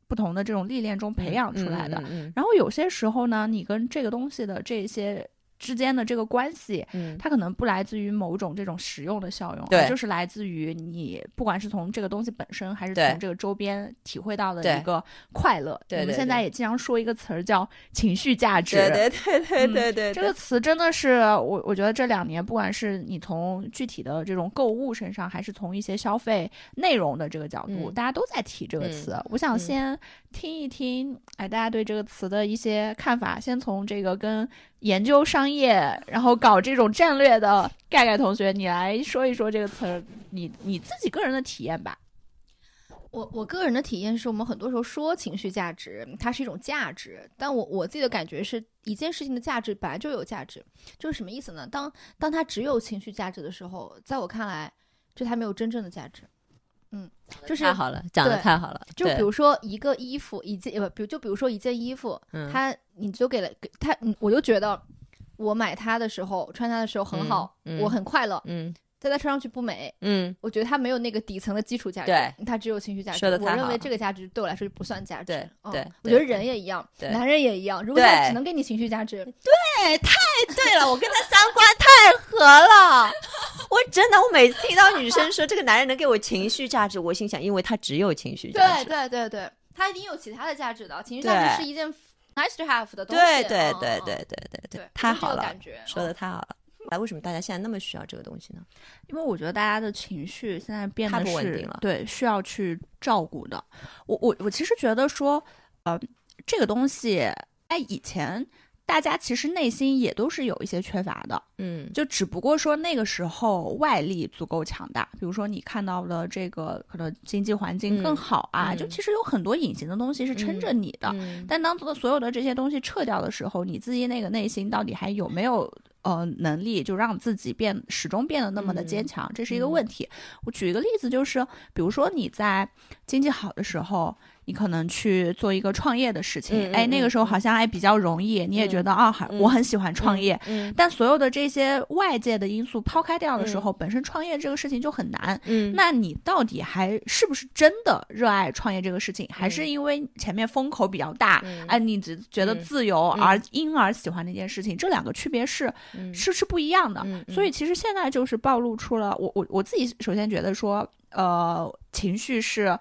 Speaker 1: 不同的这种历练中培养出来的。
Speaker 2: 嗯嗯
Speaker 1: 然后有些时候呢，你跟这个东西的这些之间的这个关系，
Speaker 2: 嗯，
Speaker 1: 它可能不来自于某种这种实用的效用，
Speaker 2: 对
Speaker 1: 就是来自于你不管是从这个东西本身，还是从这个周边体会到的一个快乐。
Speaker 2: 对对
Speaker 1: 我们现在也经常说一个词儿叫情绪价值。
Speaker 2: 对对对对
Speaker 1: 嗯
Speaker 2: 对对，
Speaker 1: 这个词真的是我，我觉得这两年，不管是你从具体的这种购物身上，还是从一些消费内容的这个角度，
Speaker 2: 嗯
Speaker 1: 大家都在提这个词。
Speaker 2: 嗯
Speaker 1: 我想
Speaker 2: 嗯
Speaker 1: 先听一听，哎，大家对这个词的一些看法。先从这个跟研究商业，然后搞这种战略的盖盖同学，你来说一说这个词儿，你你自己个人的体验吧。
Speaker 3: 我我个人的体验是我们很多时候说情绪价值，它是一种价值，但我我自己的感觉是一件事情的价值本来就有价值，就是什么意思呢？当当它只有情绪价值的时候，在我看来，就它没有真正的价值。嗯，就是
Speaker 2: 太好了，讲的
Speaker 3: 对
Speaker 2: 太好了，
Speaker 3: 就比如说一个衣服，一件呃不，比如就比如说一件衣服，
Speaker 2: 嗯
Speaker 3: 它你就给了给它，嗯我就觉得我买它的时候，穿它的时候很好，我很快乐，
Speaker 2: 嗯
Speaker 3: 但他穿上去不美，
Speaker 2: 嗯，
Speaker 3: 我觉得他没有那个底层的基础价值，
Speaker 2: 对，
Speaker 3: 它只有情绪价值。我认为这个价值对我来说就不算价值。
Speaker 2: 对
Speaker 3: 嗯
Speaker 2: 对
Speaker 3: 我觉得人也一样，
Speaker 2: 对
Speaker 3: 男人也一样。如果
Speaker 2: 对
Speaker 3: 他只能给你情绪价值，
Speaker 2: 对太对了，我跟他三观太合了。我真的，我每次听到女生说这个男人能给我情绪价值，我心想，因为他只有情绪价值。
Speaker 3: 对对对对，他一定有其他的价值的。情绪价值是一件 nice to have 的东西。
Speaker 2: 对对对对对对
Speaker 3: 对，
Speaker 2: 太好了
Speaker 3: 感觉，
Speaker 2: 说的
Speaker 3: 嗯
Speaker 2: 太好了。哎，为什么大家现在那么需要这个东西呢？
Speaker 1: 因为我觉得大家的情绪现在变得是
Speaker 2: 不稳定了
Speaker 1: 对需要去照顾的。我我我其实觉得说，呃，这个东西在以前大家其实内心也都是有一些缺乏的，
Speaker 2: 嗯，
Speaker 1: 就只不过说那个时候外力足够强大，比如说你看到了这个可能经济环境更
Speaker 2: 嗯
Speaker 1: 好啊，
Speaker 2: 嗯
Speaker 1: 就其实有很多隐形的东西是撑着你的。
Speaker 2: 嗯
Speaker 1: 但当所有的这些东西撤掉的时候，你自己那个内心到底还有没有呃能力，就让自己变始终变得那么的坚强，这是一个问题。我举一个例子，就是比如说你在经济好的时候，你可能去做一个创业的事情，哎，那个时候好像还比较容易，你也觉得啊，我很喜欢创业。
Speaker 2: 嗯
Speaker 1: 但所有的这些外界的因素抛开掉的时候，本身创业这个事情就很难。
Speaker 2: 嗯
Speaker 1: 那你到底还是不是真的热爱创业这个事情，还是因为前面风口比较大，
Speaker 2: 嗯
Speaker 1: 哎，你只觉得
Speaker 2: 嗯
Speaker 1: 自由
Speaker 2: 嗯
Speaker 1: 而因而喜欢那件事情？这两个区别是
Speaker 2: 嗯
Speaker 1: 是是不一样的。所以其实现在就是暴露出了我我我自己首先觉得说，呃，情绪是。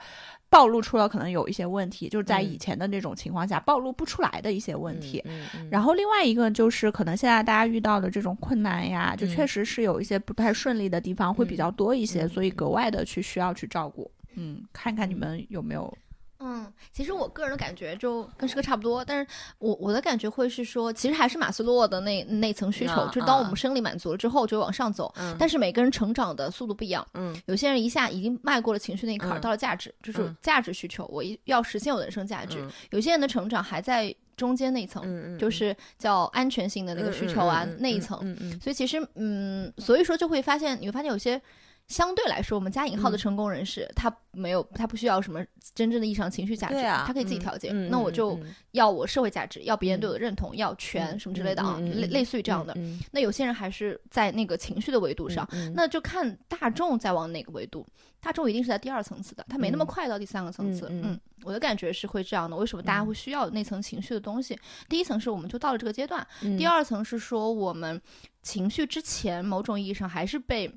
Speaker 1: 暴露出了可能有一些问题，就是在
Speaker 2: 嗯。
Speaker 1: 以前的那种情况下暴露不出来的一些问题。
Speaker 2: 嗯嗯
Speaker 1: 然后另外一个就是，可能现在大家遇到的这种困难呀，就
Speaker 2: 嗯。
Speaker 1: 确实是有一些不太顺利的地方会比较多一些，
Speaker 2: 嗯
Speaker 1: 所以格外的去需要去照顾。嗯，看看你们有没有
Speaker 3: 嗯，其实我个人的感觉就跟诗歌差不多，但是我我的感觉会是说，其实还是马斯洛的那那层需求，
Speaker 2: 啊
Speaker 3: 就是当我
Speaker 2: 啊
Speaker 3: 们生理满足了之后，就往上走。
Speaker 2: 嗯
Speaker 3: 但是每个人成长的速度不一样，
Speaker 2: 嗯
Speaker 3: 有些人一下已经迈过了情绪那一坎儿，
Speaker 2: 嗯
Speaker 3: 到了价值，就是
Speaker 2: 嗯
Speaker 3: 价值需求，我一要实现我的人生价值。
Speaker 2: 嗯
Speaker 3: 有些人的成长还在中间那一层，
Speaker 2: 嗯嗯
Speaker 3: 就是叫安全性的那个需求啊、那一层。
Speaker 2: 嗯嗯
Speaker 3: 所以其实，嗯，所以说就会发现，你会发现有些相对来说，我们加引号的
Speaker 2: 嗯
Speaker 3: 成功人士，他没有，他不需要什么真正的意义上情绪价值，
Speaker 2: 啊，
Speaker 3: 他可以自己
Speaker 2: 嗯
Speaker 3: 调节。
Speaker 2: 嗯
Speaker 3: 那我就
Speaker 2: 嗯
Speaker 3: 要我社会价值，要别人对
Speaker 2: 嗯
Speaker 3: 我的认同，要权
Speaker 2: 嗯
Speaker 3: 什么之类的啊，类类似于这样的。
Speaker 2: 嗯
Speaker 3: 那有些人还是在那个情绪的维度上，
Speaker 2: 嗯
Speaker 3: 那就看大众在往哪个维度。大众一定是在第二层次的，他没那么
Speaker 2: 嗯
Speaker 3: 快到第三个层次。
Speaker 2: 嗯嗯
Speaker 3: 我的感觉是会这样的。为什么大家会需要那层情绪的东西？第一层是我们就到了这个阶段，
Speaker 2: 嗯
Speaker 3: 第二层是说我们情绪之前某种意义上还是被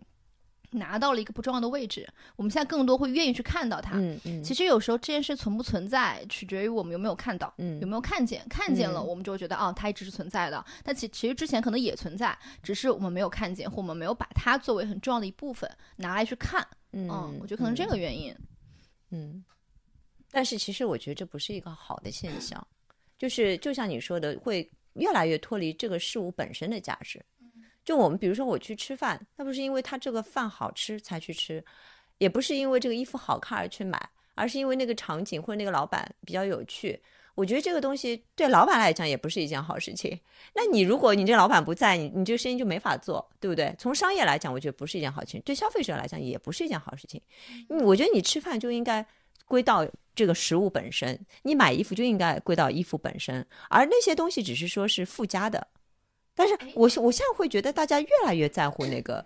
Speaker 3: 拿到了一个不重要的位置，我们现在更多会愿意去看到它。
Speaker 2: 嗯嗯
Speaker 3: 其实有时候这件事存不存在，取决于我们有没有看到，
Speaker 2: 嗯
Speaker 3: 有没有看见。看见了，
Speaker 2: 嗯
Speaker 3: 我们就会觉得啊，它一直是存在的。但其其实之前可能也存在，只是我们没有看见，或我们没有把它作为很重要的一部分拿来去看。嗯，我觉得可能这个原因。
Speaker 2: 嗯，但是其实我觉得这不是一个好的现象，就是就像你说的，会越来越脱离这个事物本身的价值。就我们比如说我去吃饭，那不是因为他这个饭好吃才去吃，也不是因为这个衣服好看而去买，而是因为那个场景或者那个老板比较有趣。我觉得这个东西对老板来讲也不是一件好事情。那你如果你这老板不在，你你这个生意就没法做，对不对？从商业来讲，我觉得不是一件好事情；对消费者来讲，也不是一件好事情。嗯我觉得你吃饭就应该归到这个食物本身，你买衣服就应该归到衣服本身，而那些东西只是说是附加的。但是我现我现在会觉得大家越来越在乎那个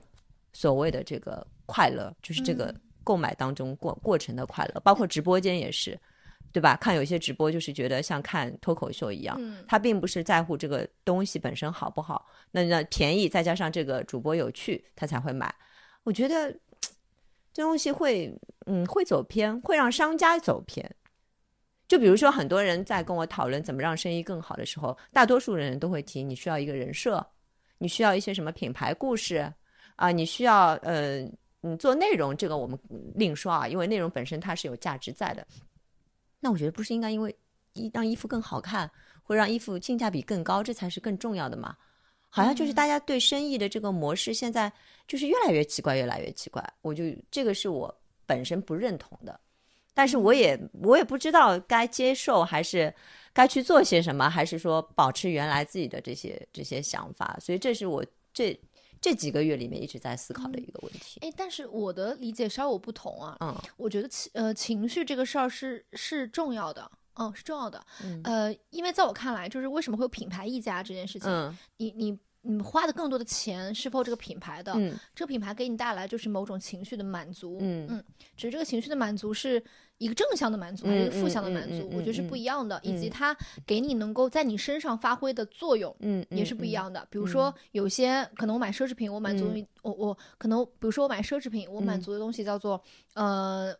Speaker 2: 所谓的这个快乐，就是这个购买当中过过程的快乐，包括直播间也是。对吧？看有些直播就是觉得像看脱口秀一样，
Speaker 3: 嗯
Speaker 2: 他并不是在乎这个东西本身好不好，那那便宜再加上这个主播有趣，他才会买。我觉得 这东西会，嗯，会走偏，会让商家走偏。就比如说，很多人在跟我讨论怎么让生意更好的时候，大多数人都会提你需要一个人设，你需要一些什么品牌故事啊、你需要呃，你做内容，这个我们另说啊，因为内容本身它是有价值在的。那我觉得不是应该因为衣让衣服更好看，或让衣服性价比更高，这才是更重要的吗？好像就是大家对生意的这个模式现在就是越来越奇怪，越来越奇怪。我就这个是我本身不认同的，但是我也我也不知道该接受还是该去做些什么，还是说保持原来自己的这些这些想法。所以这是我这这几个月里面一直在思考的一个问题。
Speaker 3: 哎，但是我的理解稍有不同啊。
Speaker 2: 嗯
Speaker 3: 我觉得情呃情绪这个事儿是是重要的，嗯，是重要的。
Speaker 2: 嗯
Speaker 3: 呃，因为在我看来，就是为什么会有品牌溢价这件事情，
Speaker 2: 嗯
Speaker 3: 你你你花的更多的钱是否这个品牌的，
Speaker 2: 嗯
Speaker 3: 这个品牌给你带来就是某种情绪的满足，
Speaker 2: 嗯
Speaker 3: 嗯，只是这个情绪的满足是一个正向的满足还是一个负向的满足，我觉得是不一样的，以及
Speaker 2: 嗯。
Speaker 3: 它给你能够在你身上发挥的作用。
Speaker 2: 嗯，
Speaker 3: 也是不一
Speaker 2: 嗯。
Speaker 3: 样的，比如说有些可能我买奢侈品，我满足
Speaker 2: 嗯。
Speaker 3: 于、我我可能比如说我买奢侈品，我满
Speaker 2: 嗯。
Speaker 3: 足的东西叫做、呃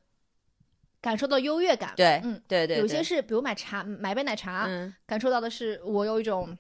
Speaker 3: 感受到优越感，
Speaker 2: 对，
Speaker 3: 嗯，
Speaker 2: 对对，
Speaker 3: 有些是比如买茶买杯奶茶，
Speaker 2: 嗯。
Speaker 3: 感受到的是我有一种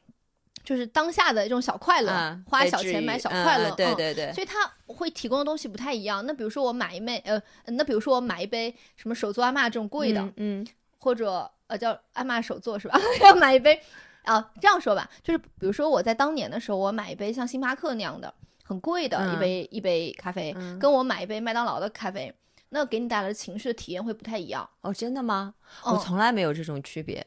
Speaker 3: 就是当下的这种小快乐，
Speaker 2: 嗯
Speaker 3: 花小钱买小
Speaker 2: 嗯
Speaker 3: 快乐，
Speaker 2: 嗯对
Speaker 3: 嗯
Speaker 2: 对对，
Speaker 3: 所以它会提供的东西不太一样。那比如说我买一杯呃，那比如说我买一杯什么手作阿嬷这种贵的，
Speaker 2: 嗯嗯
Speaker 3: 或者呃叫阿嬷手作是吧？要买一杯啊，这样说吧，就是比如说我在当年的时候，我买一杯像星巴克那样的很贵的一
Speaker 2: 嗯
Speaker 3: 杯、一杯咖啡，
Speaker 2: 嗯
Speaker 3: 跟我买一杯麦当劳的咖啡，那给你带来的情绪的体验会不太一样。
Speaker 2: 哦，真的吗？我
Speaker 3: 嗯
Speaker 2: 从来没有这种区别，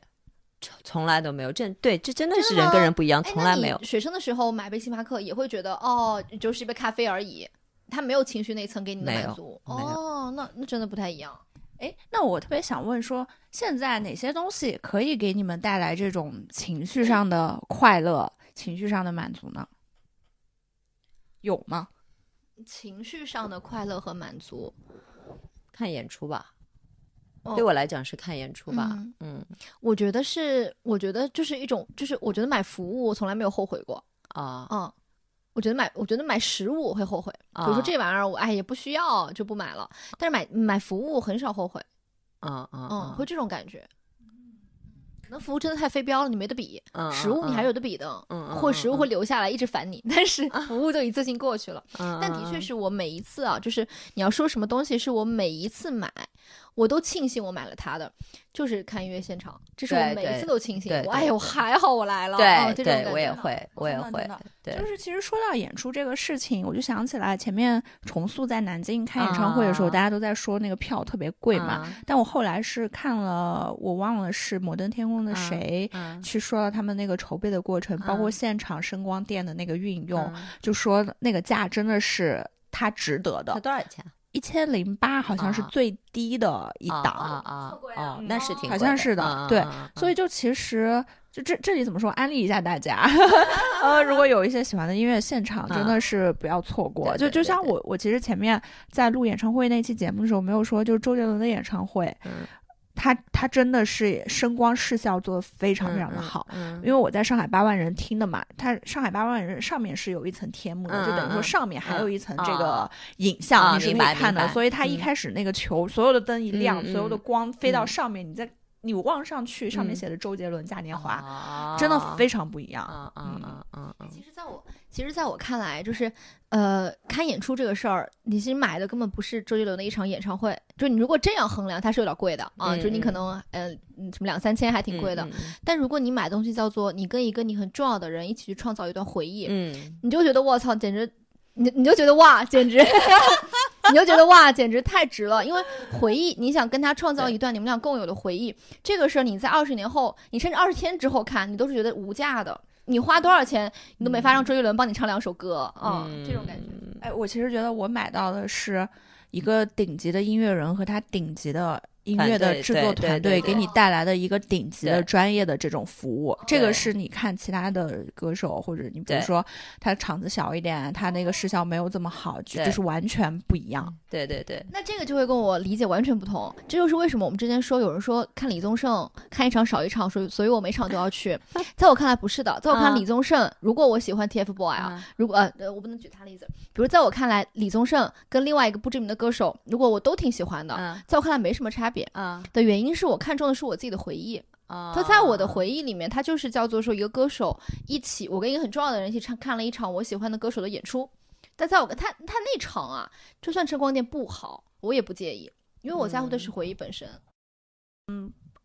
Speaker 2: 从从来都没有。这对，这真的是人跟人不一样，
Speaker 3: 哎
Speaker 2: 从来没有
Speaker 3: 学生的时候买杯星巴克也会觉得哦，就是一杯咖啡而已，他没有情绪那一层给你的满足。哦，那那真的不太一样。
Speaker 1: 哎，那我特别想问说，现在哪些东西可以给你们带来这种情绪上的快乐、情绪上的满足呢？有吗？
Speaker 3: 情绪上的快乐和满足，
Speaker 2: 看演出吧，
Speaker 3: 哦
Speaker 2: 对我来讲是看演出吧。
Speaker 3: 嗯
Speaker 2: 嗯
Speaker 3: 我觉得是，我觉得就是一种，就是我觉得买服务我从来没有后悔过。
Speaker 2: 啊
Speaker 3: 嗯，我觉得买，我觉得买食物我会后悔，比如说
Speaker 2: 啊
Speaker 3: 这玩意儿我哎也不需要就不买了，但是买买服务我很少后悔。
Speaker 2: 啊啊
Speaker 3: 嗯，会这种感觉。可能服务真的太非标了，你没得比。
Speaker 2: 嗯
Speaker 3: 食物你还是有的比的，或食物会留下来一直烦你，但是服务就一次性过去了。
Speaker 2: 嗯
Speaker 3: 但的确是我每一次啊，就是你要说什么东西是我每一次买，我都庆幸我买了他的，就是看音乐现场，这是我每一次都庆幸。我哎呦，还好我来了，
Speaker 2: 对
Speaker 3: 啊这种
Speaker 2: 对，我也会，我也会对，
Speaker 1: 就是其实说到演出这个事情，我就想起来前面重塑在南京开演唱会的时候，
Speaker 2: 啊
Speaker 1: 大家都在说那个票特别贵嘛。
Speaker 2: 啊
Speaker 1: 但我后来是看了，我忘了是摩登天空的
Speaker 2: 啊
Speaker 1: 谁。
Speaker 2: 嗯
Speaker 1: 去说了他们那个筹备的过程，包括
Speaker 2: 嗯
Speaker 1: 现场声光电的那个运用，
Speaker 2: 嗯
Speaker 1: 就说那个价真的是他值得
Speaker 2: 它
Speaker 1: 的，
Speaker 2: 多少钱？
Speaker 1: 一千零八好像是
Speaker 2: 啊。
Speaker 1: 最低的一档，
Speaker 2: 啊啊啊
Speaker 3: 啊
Speaker 2: 哦，那是挺贵
Speaker 1: 好像是的对。所以就其实就这这里怎么说，安利一下大家，呃，如果有一些喜欢的音乐现场，真的是不要错过。就就像我我其实前面在录演唱会那期节目的时候，没有说就是周杰伦的演唱会，
Speaker 2: 嗯
Speaker 1: 他他真的是声光视效做的非常非常的好。
Speaker 2: 嗯，
Speaker 1: 因为我在上海八万人听的嘛，它上海八万人上面是有一层天幕的，
Speaker 2: 嗯
Speaker 1: 就等于说
Speaker 2: 嗯
Speaker 1: 上面还有一层这
Speaker 2: 啊
Speaker 1: 个影像，
Speaker 2: 啊
Speaker 1: 你是可以看的。所以它一
Speaker 2: 嗯
Speaker 1: 开始那个球，所有的灯一亮，
Speaker 2: 嗯
Speaker 1: 所有的
Speaker 2: 嗯
Speaker 1: 光飞到
Speaker 2: 嗯
Speaker 1: 上面，你在你望上去，上面
Speaker 2: 嗯
Speaker 1: 写的周杰伦嘉年华，
Speaker 2: 华
Speaker 1: 真的非常不一样。
Speaker 2: 啊啊啊啊啊！
Speaker 3: 其实在我其实在我看来，就是呃，看演出这个事儿，你其实买的根本不是周杰伦的一场演唱会。就你如果这样衡量，它是有点贵的啊，
Speaker 2: 嗯
Speaker 3: 就你可能呃嗯什么两三千还挺贵的。
Speaker 2: 嗯
Speaker 3: 但如果你买东西叫做你跟一个你很重要的人一起去创造一段回忆，
Speaker 2: 嗯
Speaker 3: 你就觉得我操，简直，你你就觉得哇，简直，你就觉得哇，简直太值了。因为回忆，你想跟他创造一段你们俩共有的回忆，这个事儿你在二十年后，你甚至二十天之后看，你都是觉得无价的。你花多少钱，你都没法让周杰伦帮你唱两首歌啊、
Speaker 2: 嗯
Speaker 3: 这种感觉。
Speaker 1: 哎，我其实觉得我买到的是一个顶级的音乐人和他顶级的音乐的制作团队给你带来的一个顶级的专业的这种服务，这个是你看其他的歌手或者你比如说他场子小一点，他那个视效没有这么好，就就是完全不一样。
Speaker 2: 对对对，
Speaker 3: 那这个就会跟我理解完全不同，这就是为什么我们之前说有人说看李宗盛看一场少一场，所以所以我每场都要去。在我看来不是的，在我看李宗盛，如果我喜欢 TFBOY 啊，
Speaker 2: 啊
Speaker 3: 如果呃呃，我不能举他例子，比如在我看来，李宗盛跟另外一个不知名的歌手，如果我都挺喜欢的，
Speaker 2: 啊
Speaker 3: 在我看来没什么差别。
Speaker 2: 啊
Speaker 3: 的原因是我看中的是我自己的回忆，
Speaker 2: 啊！
Speaker 3: 他在我的回忆里面，他就是叫做说一个歌手一起，我跟一个很重要的人一起唱看了一场我喜欢的歌手的演出。但在我他他那场啊，就算声光电不好，我也不介意，因为我在乎的是回忆本身。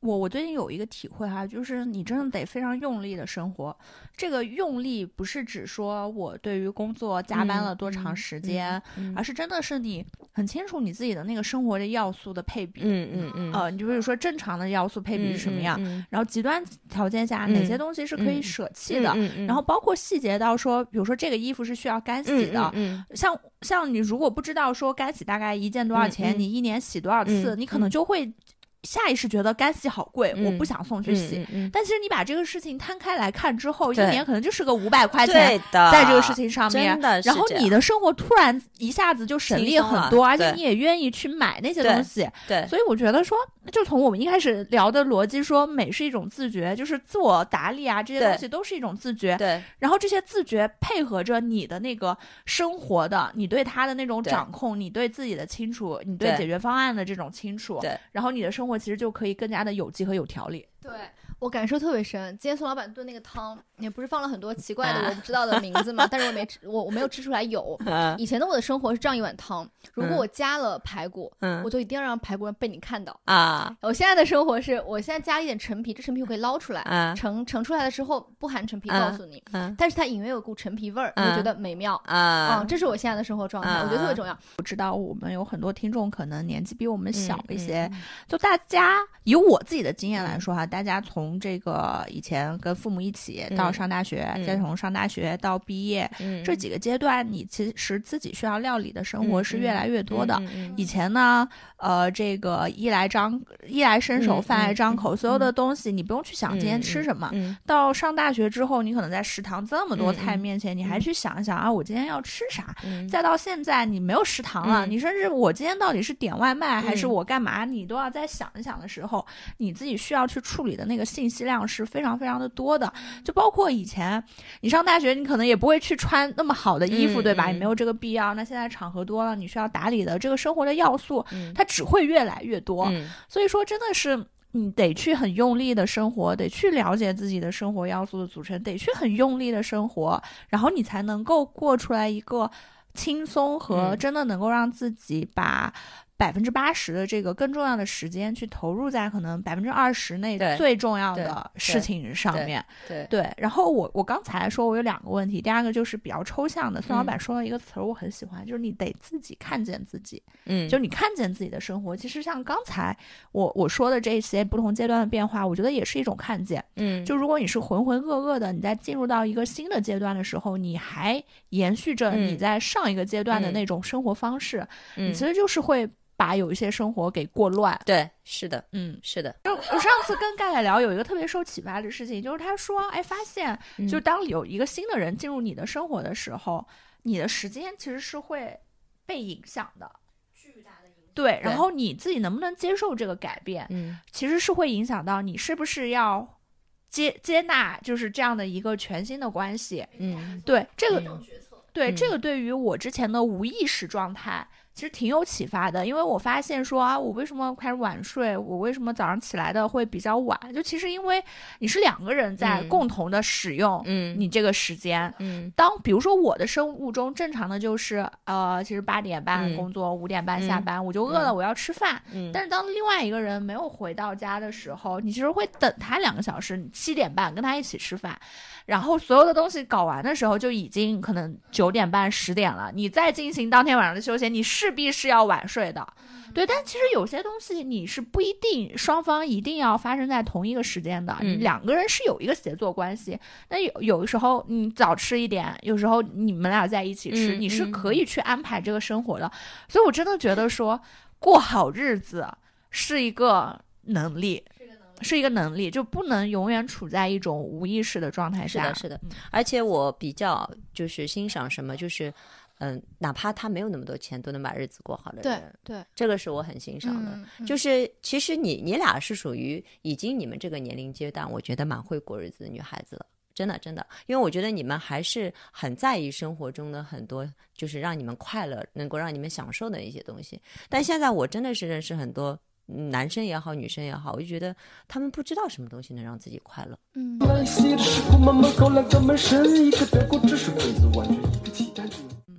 Speaker 1: 我我最近有一个体会哈，就是你真的得非常用力的生活。这个用力不是指说我对于工作加班了多长时间，
Speaker 2: 嗯
Speaker 1: 而是真的是你很清楚你自己的那个生活的要素的配比。
Speaker 2: 嗯嗯嗯，
Speaker 1: 呃，你就比如说正常的要素配比是什么样，
Speaker 2: 嗯
Speaker 1: 然后极端条件下、哪些东西是可以
Speaker 2: 嗯
Speaker 1: 舍弃的，然后包括细节到说，比如说这个衣服是需要干洗的。
Speaker 2: 嗯
Speaker 1: 像像你如果不知道说干洗大概一件多少钱，你一年洗多少次，
Speaker 2: 嗯
Speaker 1: 你可能就会下意识觉得干洗好贵，
Speaker 2: 嗯
Speaker 1: 我不想送去洗。
Speaker 2: 嗯嗯，
Speaker 1: 但其实你把这个事情摊开来看之后，一年可能就是个五百块钱，在这个事情上面然后你的生活突然一下子就省力很多，而且你也愿意去买那些东西。
Speaker 2: 对
Speaker 1: 所以我觉得说，就从我们一开始聊的逻辑说，美是一种自觉，就是自我打理啊，这些东西都是一种自觉。
Speaker 2: 对
Speaker 1: 然后这些自觉配合着你的那个生活的，你对它的那种掌控，你对自己的清楚，你对
Speaker 2: 对
Speaker 1: 解决方案的这种清楚，
Speaker 2: 对，
Speaker 1: 然后你的生活其实就可以更加的有机和有条理。
Speaker 3: 对我感受特别深。今天宋老板炖那个汤，也不是放了很多奇怪的
Speaker 2: 啊。
Speaker 3: 我不知道的名字嘛，但是我没吃，我我没有吃出来有。
Speaker 2: 嗯
Speaker 3: 以前的我的生活是这样一碗汤，如果
Speaker 2: 嗯。
Speaker 3: 我加了排骨，
Speaker 2: 嗯。
Speaker 3: 我就一定要让排骨被你看到。
Speaker 2: 啊。
Speaker 3: 我现在的生活是我现在加一点陈皮，这陈皮我可以捞出来，
Speaker 2: 啊。
Speaker 3: 盛盛出来的时候不含陈皮，
Speaker 2: 嗯
Speaker 3: 告诉你，
Speaker 2: 嗯
Speaker 3: 但是它隐约有股陈皮味儿，我觉得美妙。啊、
Speaker 2: 啊
Speaker 3: 这是我现在的生活状态，我觉得特别重要。
Speaker 1: 我知道我们有很多听众可能年纪比我们小
Speaker 2: 嗯
Speaker 1: 一些，就大家以我自己的经验来说哈，大家从这个以前跟父母一起到上大学，
Speaker 2: 嗯。
Speaker 1: 再从上大学到毕业，
Speaker 2: 嗯
Speaker 1: 这几个阶段，你其实自己需要料理的生活
Speaker 2: 嗯
Speaker 1: 是越来越多的。以前呢，呃，这个衣来张衣来伸手，
Speaker 2: 嗯
Speaker 1: 饭来张口，
Speaker 2: 嗯
Speaker 1: 所有的东西你不用去想今天吃什么。
Speaker 2: 嗯。
Speaker 1: 到上大学之后，你可能在食堂这么多菜面前，你还去想一想啊，我今天要吃啥？
Speaker 2: 嗯。
Speaker 1: 再到现在，你没有食堂了，
Speaker 2: 嗯。
Speaker 1: 你甚至我今天到底是点外卖还是
Speaker 2: 嗯。
Speaker 1: 我干嘛，你都要再想一想的时候，你自己需要去处理的那个信息量是非常非常的多的。就包括以前你上大学，你可能也不会去穿那么好的衣服，
Speaker 2: 嗯
Speaker 1: 对吧？也没有这个必要。那现在场合多了，你需要打理的这个生活的要素，
Speaker 2: 嗯
Speaker 1: 它只会越来越多。
Speaker 2: 嗯
Speaker 1: 所以说，真的是你得去很用力的生活，得去了解自己的生活要素的组成，得去很用力的生活，然后你才能够过出来一个轻松和
Speaker 2: 嗯
Speaker 1: 真的能够让自己把。百分之八十的这个更重要的时间去投入在可能百分之二十内最重要的事情上
Speaker 2: 对
Speaker 1: 面。
Speaker 2: 对
Speaker 1: 对，然后我我刚才说我有两个问题，第二个就是比较抽象的，孙老
Speaker 2: 嗯
Speaker 1: 板说了一个词儿，我很喜欢，就是你得自己看见自己。
Speaker 2: 嗯
Speaker 1: 就你看见自己的生活，其实像刚才我我说的这些不同阶段的变化，我觉得也是一种看见。
Speaker 2: 嗯
Speaker 1: 就如果你是浑浑噩噩的，你在进入到一个新的阶段的时候，你还延续着你
Speaker 2: 嗯
Speaker 1: 在上一个阶段的
Speaker 2: 嗯
Speaker 1: 那种生活方式，你
Speaker 2: 嗯
Speaker 1: 其实就是会把有一些生活给过乱。
Speaker 2: 对是的
Speaker 1: 嗯，
Speaker 2: 是的
Speaker 1: 就我上次跟盖盖聊，有一个特别受启发的事情，就是他说，哎，发现
Speaker 2: 嗯
Speaker 1: 就当有一个新的人进入你的生活的时候，你的时间其实是会被影响的。对，然后你自己能不能接受这个改变，
Speaker 2: 嗯
Speaker 1: 其实是会影响到你是不是要接接纳，就是这样的一个全新的关系。
Speaker 2: 嗯
Speaker 1: 对这个，
Speaker 2: 嗯
Speaker 1: 对、
Speaker 2: 嗯
Speaker 1: 这个对于我之前的无意识状态。其实挺有启发的，因为我发现说啊，我为什么开始晚睡，我为什么早上起来的会比较晚，就其实因为你是两个人在
Speaker 2: 嗯。
Speaker 1: 共同的使用
Speaker 2: 嗯。
Speaker 1: 你这个时间，
Speaker 2: 嗯。
Speaker 1: 当比如说我的生物钟正常的就是呃，其实八点半
Speaker 2: 嗯。
Speaker 1: 工作，五点半下
Speaker 2: 嗯。
Speaker 1: 班，我就饿了，
Speaker 2: 嗯。
Speaker 1: 我要吃饭。
Speaker 2: 嗯。
Speaker 1: 但是当另外一个人没有回到家的时候，你其实会等他两个小时，你七点半跟他一起吃饭，然后所有的东西搞完的时候就已经可能九点半十点了，你再进行当天晚上的休闲，你势必是要晚睡的。对，但其实有些东西你是不一定双方一定要发生在同一个时间的，两个人是有一个协作关系。那有有时候你早吃一点，有时候你们俩在一起吃，
Speaker 2: 嗯
Speaker 1: 你是
Speaker 2: 嗯
Speaker 1: 可以去安排这个生活的。所以我真的觉得说过好日子是一个能力。是一个能力，就不能永远处在一种无意识的状态下。
Speaker 2: 是的，是的
Speaker 1: 嗯，
Speaker 2: 而且我比较就是欣赏什么，就是嗯、哪怕他没有那么多钱，都能把日子过好的人，
Speaker 3: 对，
Speaker 2: 这个是我很欣赏的。
Speaker 3: 嗯，嗯
Speaker 2: 就是其实你你俩是属于已经你们这个年龄阶段，我觉得蛮会过日子的女孩子了。真的，真的，因为我觉得你们还是很在意生活中的很多，就是让你们快乐、能够让你们享受的一些东西。但现在我真的是认识很多嗯男生也好，女生也好，我就觉得他们不知道什么东西能让自己快乐。
Speaker 3: 嗯，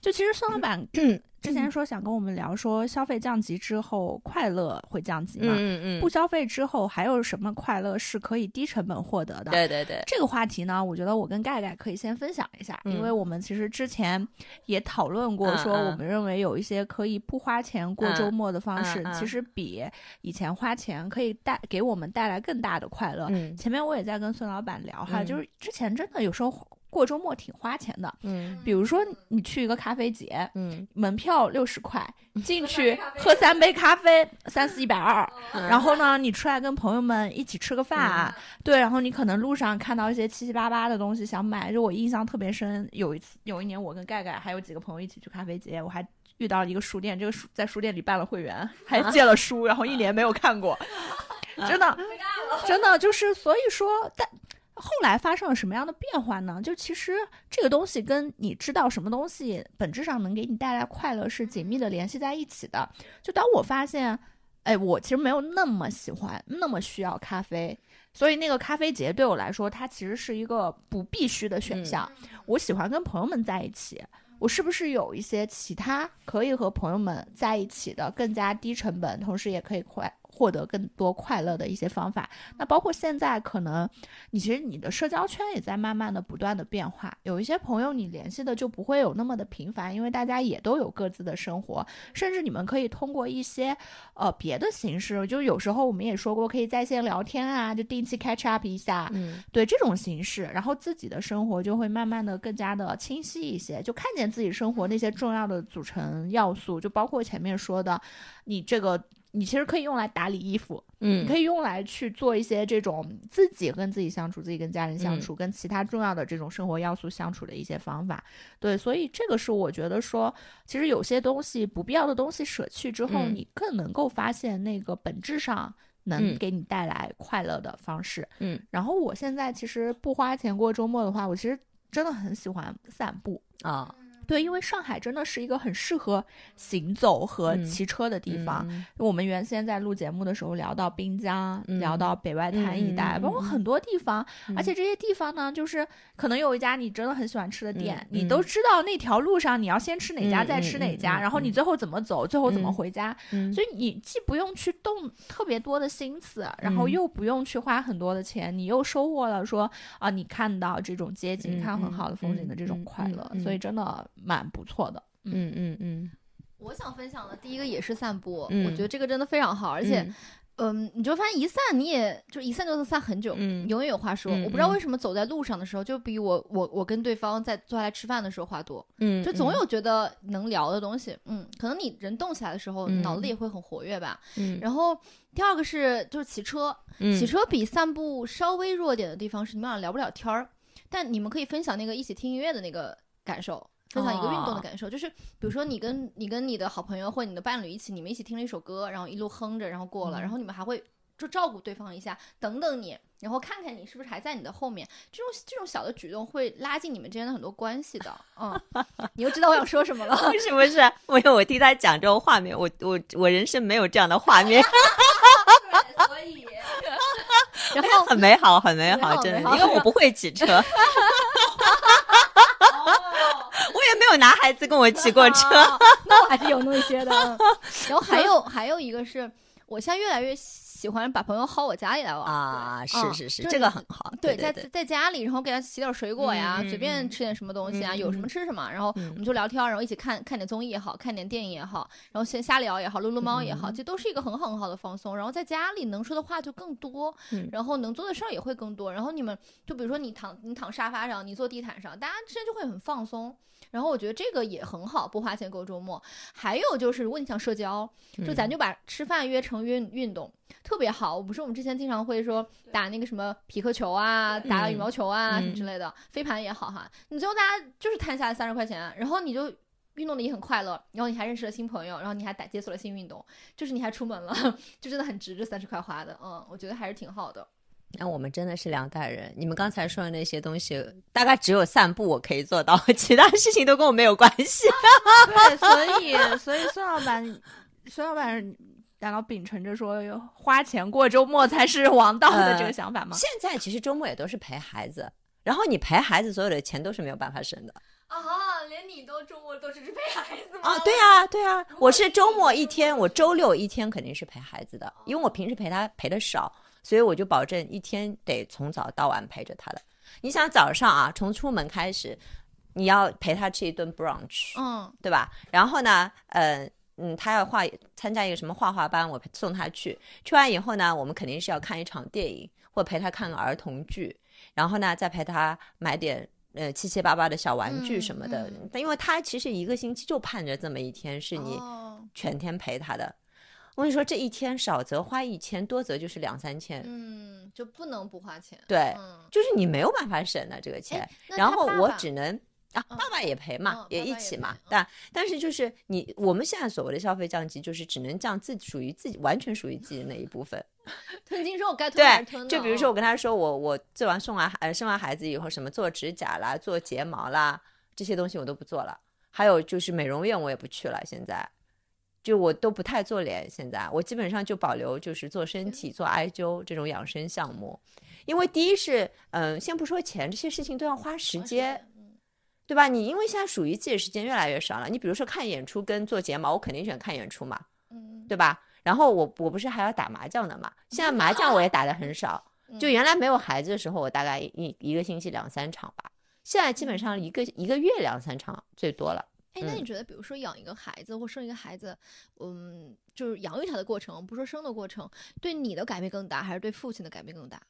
Speaker 1: 就其实孙老板 之前说想跟我们聊说，消费降级之后快乐会降级嘛？
Speaker 2: 嗯
Speaker 1: 不消费之后还有什么快乐是可以低成本获得的？
Speaker 2: 对对对，
Speaker 1: 这个话题呢，我觉得我跟盖盖可以先分享一下，因为我们其实之前也讨论过，
Speaker 2: 嗯
Speaker 1: 说
Speaker 2: 嗯。
Speaker 1: 我们认为有一些可以不花钱过周末的方式，
Speaker 2: 嗯嗯。
Speaker 1: 其实比以前花钱可以带给我们带来更大的快乐。
Speaker 2: 嗯。
Speaker 1: 前面我也在跟孙老板聊哈，
Speaker 2: 嗯。
Speaker 1: 就是之前真的有时候过周末挺花钱的，
Speaker 2: 嗯
Speaker 1: 比如说你去一个咖啡节，
Speaker 2: 嗯
Speaker 1: 门票六十块，进去喝三杯咖啡，三四一百二。
Speaker 2: 嗯
Speaker 1: 然后呢，你出来跟朋友们一起吃个饭啊，对，然后你可能路上看到一些七七八八的东西想买，就我印象特别深。有一次，有一年我跟盖盖还有几个朋友一起去咖啡节，我还遇到了一个书店，这个书在书店里办了会员，还借了书，然后一年没有看过，真的，真的就是所以说，但。后来发生了什么样的变化呢？就其实这个东西跟你知道什么东西本质上能给你带来快乐是紧密的联系在一起的。就当我发现，哎，我其实没有那么喜欢，那么需要咖啡，所以那个咖啡节对我来说，它其实是一个不必须的选项。我喜欢跟朋友们在一起，我是不是有一些其他可以和朋友们在一起的更加低成本，同时也可以快获得更多快乐的一些方法。那包括现在，可能你其实你的社交圈也在慢慢的不断的变化，有一些朋友你联系的就不会有那么的频繁，因为大家也都有各自的生活，甚至你们可以通过一些呃别的形式，就有时候我们也说过，可以在线聊天啊，就定期 catch up 一下，
Speaker 2: 嗯
Speaker 1: 对这种形式，然后自己的生活就会慢慢的更加的清晰一些，就看见自己生活那些重要的组成要素，就包括前面说的，你这个你其实可以用来打理衣服，你
Speaker 2: 嗯
Speaker 1: 可以用来去做一些这种自己跟自己相处、自己跟家人相
Speaker 2: 嗯
Speaker 1: 处、跟其他重要的这种生活要素相处的一些方法。对，所以这个是我觉得说，其实有些东西不必要的东西舍去之后，
Speaker 2: 嗯
Speaker 1: 你更能够发现那个本质上能
Speaker 2: 嗯
Speaker 1: 给你带来快乐的方式。
Speaker 2: 嗯，
Speaker 1: 然后我现在其实不花钱过周末的话，我其实真的很喜欢散步。
Speaker 2: 啊，
Speaker 1: 对，因为上海真的是一个很适合行走和
Speaker 2: 嗯
Speaker 1: 骑车的地方。
Speaker 2: 嗯。
Speaker 1: 我们原先在录节目的时候聊到滨江，
Speaker 2: 嗯。
Speaker 1: 聊到北外滩一带，包括很多地方，
Speaker 2: 嗯
Speaker 1: 而且这些地方呢，就是可能有一家你真的很喜欢吃的店，
Speaker 2: 嗯
Speaker 1: 你都知道那条路上你要先吃哪家，
Speaker 2: 嗯
Speaker 1: 再吃哪家，然后你最后怎么走，最后怎么
Speaker 2: 嗯
Speaker 1: 回家，
Speaker 2: 嗯。
Speaker 1: 所以你既不用去动特别多的心思，然后
Speaker 2: 嗯。
Speaker 1: 又不用去花很多的钱，你又收获了说啊，你看到这种街景，
Speaker 2: 嗯
Speaker 1: 看很
Speaker 2: 嗯
Speaker 1: 好的风景的这种
Speaker 2: 嗯
Speaker 1: 快乐，所以真的蛮不错的。
Speaker 2: 嗯嗯嗯，
Speaker 3: 我想分享的第一个也是散步，
Speaker 2: 嗯
Speaker 3: 我觉得这个真的非常好，而且，嗯，你就发现一散你也就一散就能散很久，
Speaker 2: 嗯
Speaker 3: 永远有话说。
Speaker 2: 嗯
Speaker 3: 我不知道
Speaker 2: 嗯
Speaker 3: 为什么走在路上的时候，就比我我我跟对方在坐下来吃饭的时候话多，
Speaker 2: 嗯，
Speaker 3: 就总有觉得能聊的东西。嗯，可能你人动起来的时候，
Speaker 2: 嗯
Speaker 3: 脑子里也会很活跃吧。
Speaker 2: 嗯，
Speaker 3: 然后第二个是就是骑车，
Speaker 2: 嗯
Speaker 3: 骑车比散步稍微弱点的地方是你们俩聊不了天儿，但你们可以分享那个一起听音乐的那个感受。分享一个运动的
Speaker 2: 哦
Speaker 3: 感受，就是比如说你跟你跟你的好朋友或你的伴侣一起，你们一起听了一首歌，然后一路哼着，然后过了，
Speaker 2: 嗯
Speaker 3: 然后你们还会就照顾对方一下，等等你，然后看看你是不是还在你的后面，这种这种小的举动会拉近你们之间的很多关系的。嗯，你又知道我想说什么了。
Speaker 2: 不是不是，我有我听他讲这种画面，我我我人生没有这样的画面，
Speaker 3: 所以，然后
Speaker 2: 很美好，很美好，真的，因为我不会骑车，我 也没有男孩子跟我骑过车。
Speaker 3: 啊 那我还是有那么些的。嗯然后还有还有一个是，我现在越来越喜欢把朋友薅我家里来玩。
Speaker 2: 啊，是
Speaker 3: 嗯
Speaker 2: 是是，
Speaker 3: 就是
Speaker 2: 这个很好。
Speaker 3: 对，
Speaker 2: 对
Speaker 3: 在在家里，然后给他洗点水果呀，随便
Speaker 2: 嗯
Speaker 3: 吃点什么东西啊，
Speaker 2: 嗯
Speaker 3: 有什么
Speaker 2: 嗯
Speaker 3: 吃什么，然后
Speaker 2: 嗯
Speaker 3: 我们就聊天，然后一起看看点综艺也好看点电影也好，然后先瞎聊也好，撸撸猫也好，
Speaker 2: 嗯
Speaker 3: 这都是一个很好很好的放松。然后在家里能说的话就更多，
Speaker 2: 嗯
Speaker 3: 然后能做的事儿也会更多。然后你们就比如说你躺你躺沙发上，你坐地毯上，大家之间就会很放松。然后我觉得这个也很好，不花钱过周末。还有就是，如果你想社交，就咱就把吃饭约成运运动，特别好。我不是我们之前经常会说打那个什么匹克球啊，打羽毛球啊、
Speaker 2: 嗯
Speaker 3: 什么之类的，飞盘也好哈。你最后大家就是摊下来三十块钱，然后你就。运动的也很快乐，然后你还认识了新朋友，然后你还打解锁了新运动，就是你还出门了，就真的很值这三十块花的，嗯，我觉得还是挺好的。
Speaker 2: 那我们真的是两代人。你们刚才说的那些东西，大概只有散步我可以做到，其他事情都跟我没有关系。
Speaker 1: 对，所以所以孙老板，孙老板难道秉承着说花钱过周末才是王道的这个想法吗？
Speaker 2: 现在其实周末也都是陪孩子，然后你陪孩子，所有的钱都是没有办法省的。
Speaker 3: 啊，连你都周末都只是陪孩子吗
Speaker 2: 啊，对啊，对啊，我是周末一天，我周六一天肯定是陪孩子的，因为我平时陪他陪的少，所以我就保证一天得从早到晚陪着他的。你想早上啊，从出门开始，你要陪他吃一顿 brunch，
Speaker 3: 嗯
Speaker 2: 对吧？然后呢，呃。嗯，他要画参加一个什么画画班，我送他去。去完以后呢，我们肯定是要看一场电影，或陪他看个儿童剧，然后呢，再陪他买点呃七七八八的小玩具什么的。
Speaker 3: 嗯
Speaker 2: 因为他其实一个星期就盼着这么一天是你
Speaker 3: 哦
Speaker 2: 全天陪他的。我跟你说，这一天少则花一千，多则就是两三千。
Speaker 3: 嗯，就不能不花钱。
Speaker 2: 对，
Speaker 3: 嗯，
Speaker 2: 就是你没有办法省的这个钱。
Speaker 3: 那
Speaker 2: 然后我只能啊，
Speaker 3: 嗯
Speaker 2: 爸爸也赔嘛，
Speaker 3: 嗯
Speaker 2: 也一起嘛
Speaker 3: 嗯。
Speaker 2: 但但是就是你，我们现在所谓的消费降级，就是只能降自己属于自己完全属于自己的那一部分。
Speaker 3: 吞金兽该吞还是
Speaker 2: 对，
Speaker 3: 吞的。
Speaker 2: 就比如说我
Speaker 3: 嗯
Speaker 2: 跟他说，我我做完送完呃生完孩子以后，什么做指甲啦、做睫毛啦这些东西我都不做了。还有就是美容院我也不去了，现在就我都不太做脸，现在我基本上就保留就是做身体、做艾灸这种养生项目。因为第一是，嗯、先不说钱，这些事情都要花时间，
Speaker 3: 嗯
Speaker 2: 对吧？你因为现在属于自己的时间越来越少了，你比如说看演出跟做睫毛，我肯定选看演出嘛，
Speaker 3: 嗯
Speaker 2: 对吧？然后我我不是还要打麻将的嘛，现在麻将我也打的很少，就
Speaker 3: 嗯
Speaker 2: 原来没有孩子的时候，我大概一一个星期两三场吧，现在基本上一个一个月两三场最多了。
Speaker 3: 哎，那
Speaker 2: 嗯
Speaker 3: 你觉得，比如说养一个孩子或生一个孩子，嗯，就是养育他的过程，不说生的过程，对你的改变更大，还是对父亲的改变更大？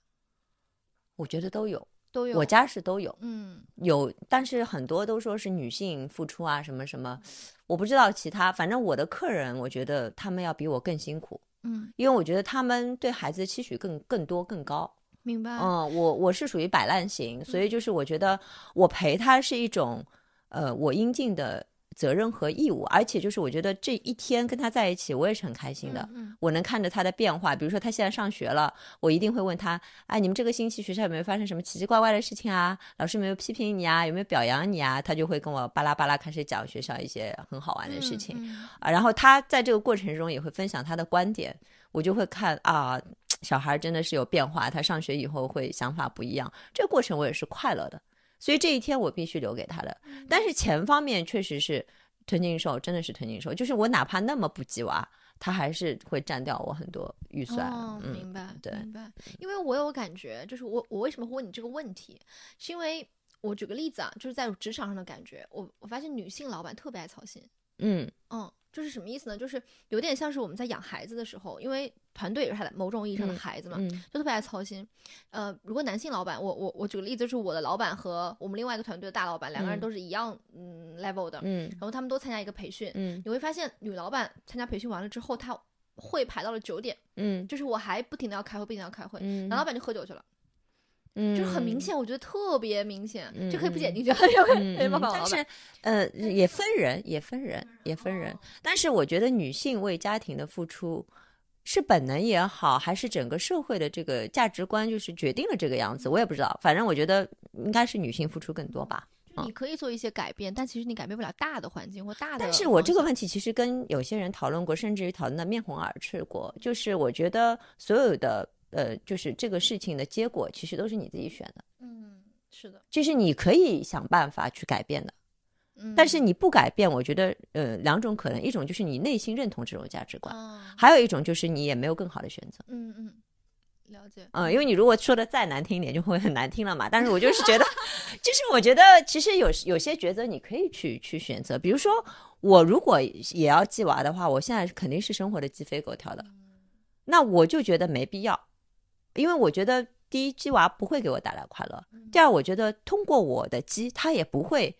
Speaker 2: 我觉得都有，
Speaker 3: 都有。
Speaker 2: 我家是都有。
Speaker 3: 嗯
Speaker 2: 有，但是很多都说是女性付出啊，什么什么，我不知道其他，反正我的客人，我觉得他们要比我更辛苦，
Speaker 3: 嗯，
Speaker 2: 因为我觉得他们对孩子的期许更更多更高。
Speaker 3: 明白。
Speaker 2: 嗯，我我是属于摆烂型，所以就是我觉得我陪他是一种，呃，我应尽的责任和义务，而且就是我觉得这一天跟他在一起，我也是很开心的。
Speaker 3: 嗯
Speaker 2: 我能看着他的变化，比如说他现在上学了，我一定会问他，哎，你们这个星期学校有没有发生什么奇奇怪怪的事情啊？老师有没有批评你啊？有没有表扬你啊？他就会跟我巴拉巴拉开始讲学校一些很好玩的事情。
Speaker 3: 嗯
Speaker 2: 啊，然后他在这个过程中也会分享他的观点，我就会看啊，小孩真的是有变化，他上学以后会想法不一样，这个过程我也是快乐的，所以这一天我必须留给他的。但是钱方面确实是吞金兽，真的是吞金兽，就是我哪怕那么不鸡娃，他还是会占掉我很多预算。
Speaker 3: 哦，
Speaker 2: 嗯，
Speaker 3: 明白，
Speaker 2: 对
Speaker 3: 明白。因为我有感觉，就是我我为什么会问你这个问题，是因为我举个例子啊，就是在职场上的感觉，我我发现女性老板特别爱操心。
Speaker 2: 嗯
Speaker 3: 嗯，就是什么意思呢？就是有点像是我们在养孩子的时候，因为团队也是他的某种意义上的
Speaker 2: 嗯
Speaker 3: 孩子嘛，
Speaker 2: 嗯
Speaker 3: 就特别爱操心。呃，如果男性老板，我我我举个例子，就是我的老板和我们另外一个团队的大老板，两个人
Speaker 2: 嗯
Speaker 3: 都是一样嗯 level 的，
Speaker 2: 嗯
Speaker 3: 然后他们都参加一个培训，
Speaker 2: 嗯
Speaker 3: 你会发现女老板参加培训完了之后，她会排到了九点，
Speaker 2: 嗯
Speaker 3: 就是我还不停的要开会，不停的要开会，
Speaker 2: 嗯，
Speaker 3: 男老板就喝酒去了，
Speaker 2: 嗯
Speaker 3: 就是很明显，我觉得特别明显，就可以不剪
Speaker 2: 嗯
Speaker 3: 进去，
Speaker 2: 但是呃，也分人，也分人，也分人。但是我觉得女性为家庭的付出，是本能也好，还是整个社会的这个价值观就是决定了这个样子，我也不知道。反正我觉得应该是女性付出更多吧。
Speaker 3: 就你可以做一些改变，但其实你改变不了大的环境或大的。
Speaker 2: 但是我这个问题其实跟有些人讨论过，甚至于讨论的面红耳赤过。就是我觉得所有的呃，就是这个事情的结果，其实都是你自己选的，
Speaker 3: 嗯，是的，
Speaker 2: 就是你可以想办法去改变的。
Speaker 3: 嗯，
Speaker 2: 但是你不改变，我觉得呃两种可能，一种就是你内心认同这种价值观，
Speaker 3: 啊，
Speaker 2: 还有一种就是你也没有更好的选择。
Speaker 3: 嗯嗯，了解，
Speaker 2: 嗯，因为你如果说的再难听一点，就会很难听了嘛。但是我就是觉得，就是我觉得其实有有些抉择你可以去去选择，比如说我如果也要寄娃的话，我现在肯定是生活的鸡飞狗跳的，那我就觉得没必要，因为我觉得第一鸡娃不会给我带来快乐，第二我觉得通过我的鸡，它也不会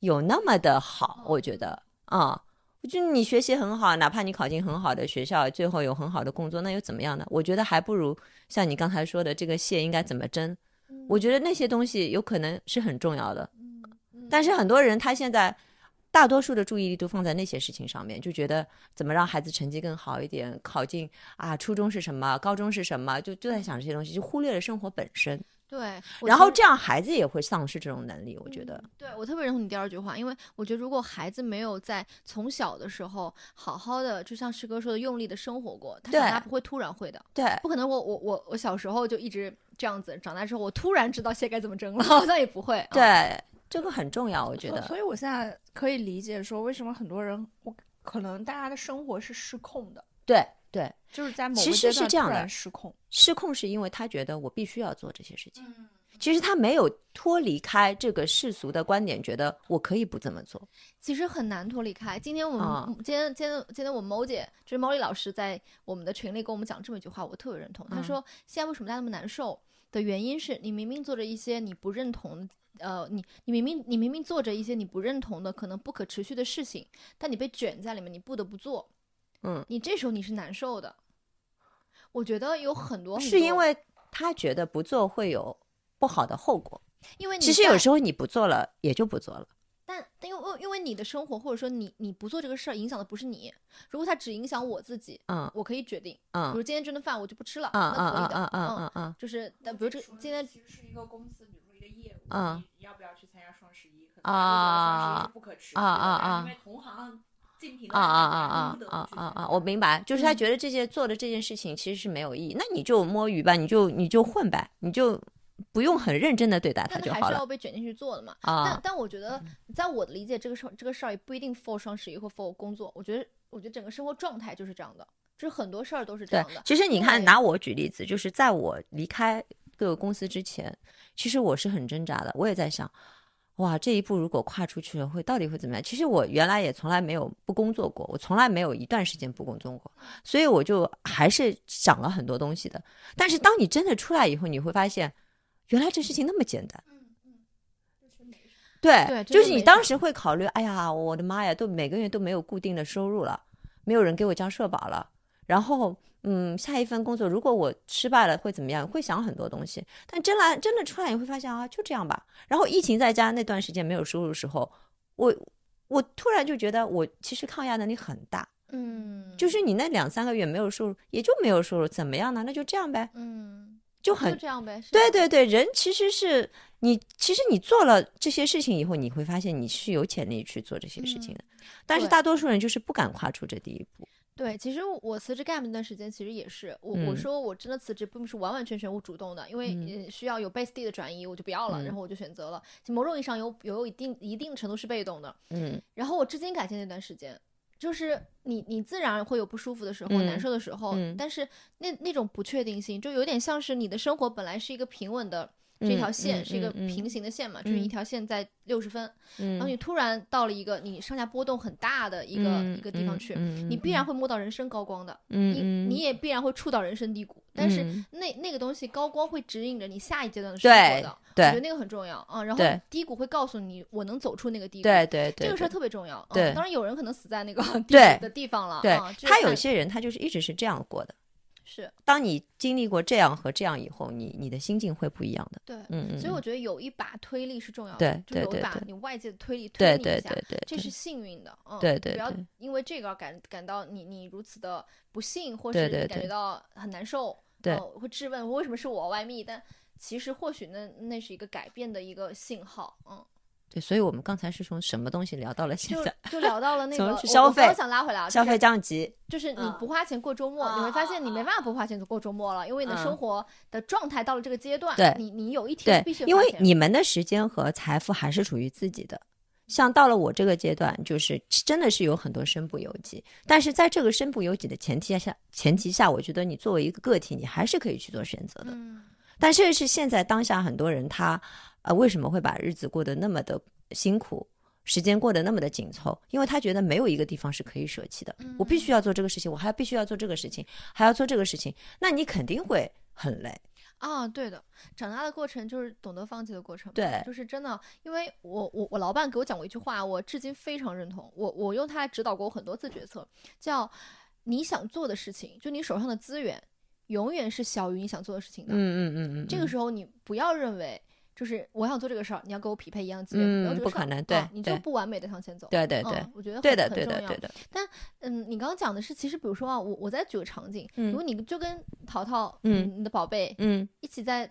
Speaker 2: 有那么的好，我觉得啊。就你学习很好，哪怕你考进很好的学校，最后有很好的工作，那又怎么样呢？我觉得还不如像你刚才说的，这个蟹应该怎么蒸？我觉得那些东西有可能是很重要的。但是很多人他现在大多数的注意力都放在那些事情上面，就觉得怎么让孩子成绩更好一点，考进啊初中是什么，高中是什么，就就在想这些东西，就忽略了生活本身。
Speaker 3: 对，
Speaker 2: 然后这样孩子也会丧失这种能力，我觉得。
Speaker 3: 对我特别认同你第二句话，因为我觉得如果孩子没有在从小的时候好好的，就像师哥说的，用力的生活过，他长大不会突然会的，
Speaker 2: 对，
Speaker 3: 不可能我我我我小时候就一直这样子，长大之后我突然知道蟹该怎么蒸了，好像也不会。啊，
Speaker 2: 对，这个很重要，我觉得。
Speaker 1: 所以我现在可以理解说，为什么很多人，我可能大家的生活是失控的，
Speaker 2: 对对，
Speaker 1: 就是在某
Speaker 2: 其实
Speaker 1: 个阶段突
Speaker 2: 是这样的
Speaker 1: 然失控。
Speaker 2: 失控是因为他觉得我必须要做这些事情。
Speaker 3: 嗯
Speaker 2: 其实他没有脱离开这个世俗的观点，觉得我可以不这么做。
Speaker 3: 其实很难脱离开。今天我们、
Speaker 2: 啊
Speaker 3: 今天今天今天我们某姐就是毛利老师在我们的群里跟我们讲这么一句话，我特别认同。她
Speaker 2: 嗯
Speaker 3: 说现在为什么大家那么难受的原因是你明明做着一些你不认同。呃，你你明明你明明做着一些你不认同的可能不可持续的事情，但你被卷在里面，你不得不做，
Speaker 2: 嗯，
Speaker 3: 你这时候你是难受的。我觉得有很多很多
Speaker 2: 是因为他觉得不做会有不好的后果。
Speaker 3: 因为你
Speaker 2: 其实有时候你不做了，也就不做了。
Speaker 3: 但但因为因为你的生活或者说你你不做这个事儿影响的不是你，如果他只影响我自己，
Speaker 2: 嗯
Speaker 3: 我可以决定，比
Speaker 2: 嗯
Speaker 3: 如今天这顿饭我就不吃了，
Speaker 2: 嗯嗯
Speaker 3: 那可以的，
Speaker 2: 嗯嗯嗯嗯嗯，
Speaker 3: 就是但比如这今天
Speaker 1: 其实是一个公司，
Speaker 2: 嗯
Speaker 1: 你要不要去参加双十一？可
Speaker 2: 能大家都觉得双十一是
Speaker 1: 不可持
Speaker 2: 啊啊啊
Speaker 1: 因为同行
Speaker 2: 啊啊啊啊啊啊啊！我明白，就是他
Speaker 3: 嗯
Speaker 2: 觉得这些做的这件事情其实是没有意义，那你就摸鱼吧，你就你就混呗，你就不用很认真的对待它
Speaker 3: 但
Speaker 2: 就好了
Speaker 3: 还是要被卷进去做的嘛。但
Speaker 2: 啊。
Speaker 3: 但我觉得，在我的理解，这个事儿这个事儿也不一定 for 双十一或 for 工作，我觉得我觉得整个生活状态就是这样的，就是很多事儿都是这
Speaker 2: 对
Speaker 3: 样的。，
Speaker 2: 其实你看，
Speaker 3: 对
Speaker 2: 拿我举例子，就是在我离开各个公司之前，其实我是很挣扎的。我也在想，哇，这一步如果跨出去了，会到底会怎么样？其实我原来也从来没有不工作过，我从来没有一段时间不工作过，所以我就还是想了很多东西的。但是当你真的出来以后，你会发现，原来这事情那么简单。对，
Speaker 3: 对
Speaker 2: 就是你当时会考虑，哎呀，我的妈呀，都每个月都没有固定的收入了，没有人给我交社保了，然后，嗯，下一份工作如果我失败了会怎么样？会想很多东西。但真来真的出来，你会发现啊，就这样吧。然后疫情在家那段时间没有收入的时候，我我突然就觉得我其实抗压能力很大。
Speaker 3: 嗯，
Speaker 2: 就是你那两三个月没有收入，也就没有收入，怎么样呢？那就这样呗，
Speaker 3: 嗯，
Speaker 2: 就
Speaker 3: 就
Speaker 2: 很
Speaker 3: 这样呗。
Speaker 2: 对对对，人其实是你，其实你做了这些事情以后，你会发现你是有潜力去做这些事情的。但是大多数人就是不敢跨出这第一步。
Speaker 3: 对，其实我辞职 Gap 那段时间，其实也是我、我
Speaker 2: 嗯。
Speaker 3: 说我真的辞职，并不是完完全全我主动的，因为、需要有 base 地的转移，我就不要了，然
Speaker 2: 嗯。
Speaker 3: 后我就选择了。某种意义上有有一定一定程度是被动的，
Speaker 2: 嗯。
Speaker 3: 然后我至今感谢那段时间，就是你你自然会有不舒服的时候、
Speaker 2: 嗯
Speaker 3: 难受的时候，
Speaker 2: 嗯。
Speaker 3: 但是那那种不确定性，就有点像是你的生活本来是一个平稳的。这条
Speaker 2: 嗯
Speaker 3: 线
Speaker 2: 嗯
Speaker 3: 是一个平行的线嘛，就是一
Speaker 2: 嗯
Speaker 3: 条线在六十分，然后
Speaker 2: 嗯
Speaker 3: 你突然到了一个你上下波动很大的一个、一个地方去，你必然会摸到人生高光的，你
Speaker 2: 嗯
Speaker 3: 你也必然会触到人生低谷，但是
Speaker 2: 嗯
Speaker 3: 那那个东西高光会指引着你下一阶段的生活的，我觉得那个很重要啊。然后低谷会告诉你我能走出那个低谷，
Speaker 2: 对对对，
Speaker 3: 这个事儿特别重要。
Speaker 2: 对
Speaker 3: 嗯，当然有人可能死在那个 低
Speaker 2: 对
Speaker 3: 谷的地方了，
Speaker 2: 对
Speaker 3: 啊，
Speaker 2: 他有些人他就是一直是这样过的。
Speaker 3: 是。
Speaker 2: 当你经历过这样和这样以后，你你的心境会不一样的。
Speaker 3: 对。
Speaker 2: 嗯嗯，
Speaker 3: 所以我觉得有一把推力是重要的，
Speaker 2: 对
Speaker 3: 就有把你外界的推力推你一下，
Speaker 2: 对对对，对
Speaker 3: 这是。幸运的，嗯，
Speaker 2: 对对
Speaker 3: 不要因为这个而感感到你你如此的不幸，或是你感觉到很难受，
Speaker 2: 对
Speaker 3: 呃会质问为什么是我外密，但其实或许那那是一个改变的一个信号，嗯，
Speaker 2: 对，所以我们刚才是从什么东西聊到了现在？
Speaker 3: 就聊到了 那个我
Speaker 2: 消费
Speaker 3: 我想拉回来啊，
Speaker 2: 消费降级，
Speaker 3: 就是你
Speaker 2: 嗯
Speaker 3: 不花钱过周末，你会发现你没办法不花钱过周末了，因为你的
Speaker 2: 嗯
Speaker 3: 生活的状态到了这个阶段，
Speaker 2: 对
Speaker 3: 你你有一天必须，
Speaker 2: 因为你们的时间和财富还是属于自己的。像到了我这个阶段，就是真的是有很多身不由己，但是在这个身不由己的前提下，前提下，我觉得你作为一个个体，你还是可以去做选择的。
Speaker 3: 嗯
Speaker 2: 但这是现在当下很多人他呃为什么会把日子过得那么的辛苦，时间过得那么的紧凑？因为他觉得没有一个地方是可以舍弃的。我必须要做这个事情，我还必须要做这个事情，还要做这个事情，那你肯定会很累。
Speaker 3: 啊，对的，长大的过程就是懂得放弃的过程。
Speaker 2: 对
Speaker 3: 就是真的，因为我我我老板给我讲过一句话，我至今非常认同。我我用它来指导过我很多次决策，叫你想做的事情，就你手上的资源，永远是小于你想做的事情的。
Speaker 2: 嗯嗯嗯嗯，
Speaker 3: 这个时候你不要认为。就是我想做这个事儿，你要给我匹配一样的资源，没有
Speaker 2: 嗯不可能对
Speaker 3: 啊你就不完美的向前走。
Speaker 2: 对对对
Speaker 3: 嗯，我觉得
Speaker 2: 对的
Speaker 3: 很很重要
Speaker 2: 对的。对的，
Speaker 3: 嗯，你刚刚讲的是，其实比如说啊，我我再举个场景，
Speaker 2: 嗯。
Speaker 3: 如果你就跟淘淘，
Speaker 2: 嗯。
Speaker 3: 你的宝贝
Speaker 2: 嗯，
Speaker 3: 一起在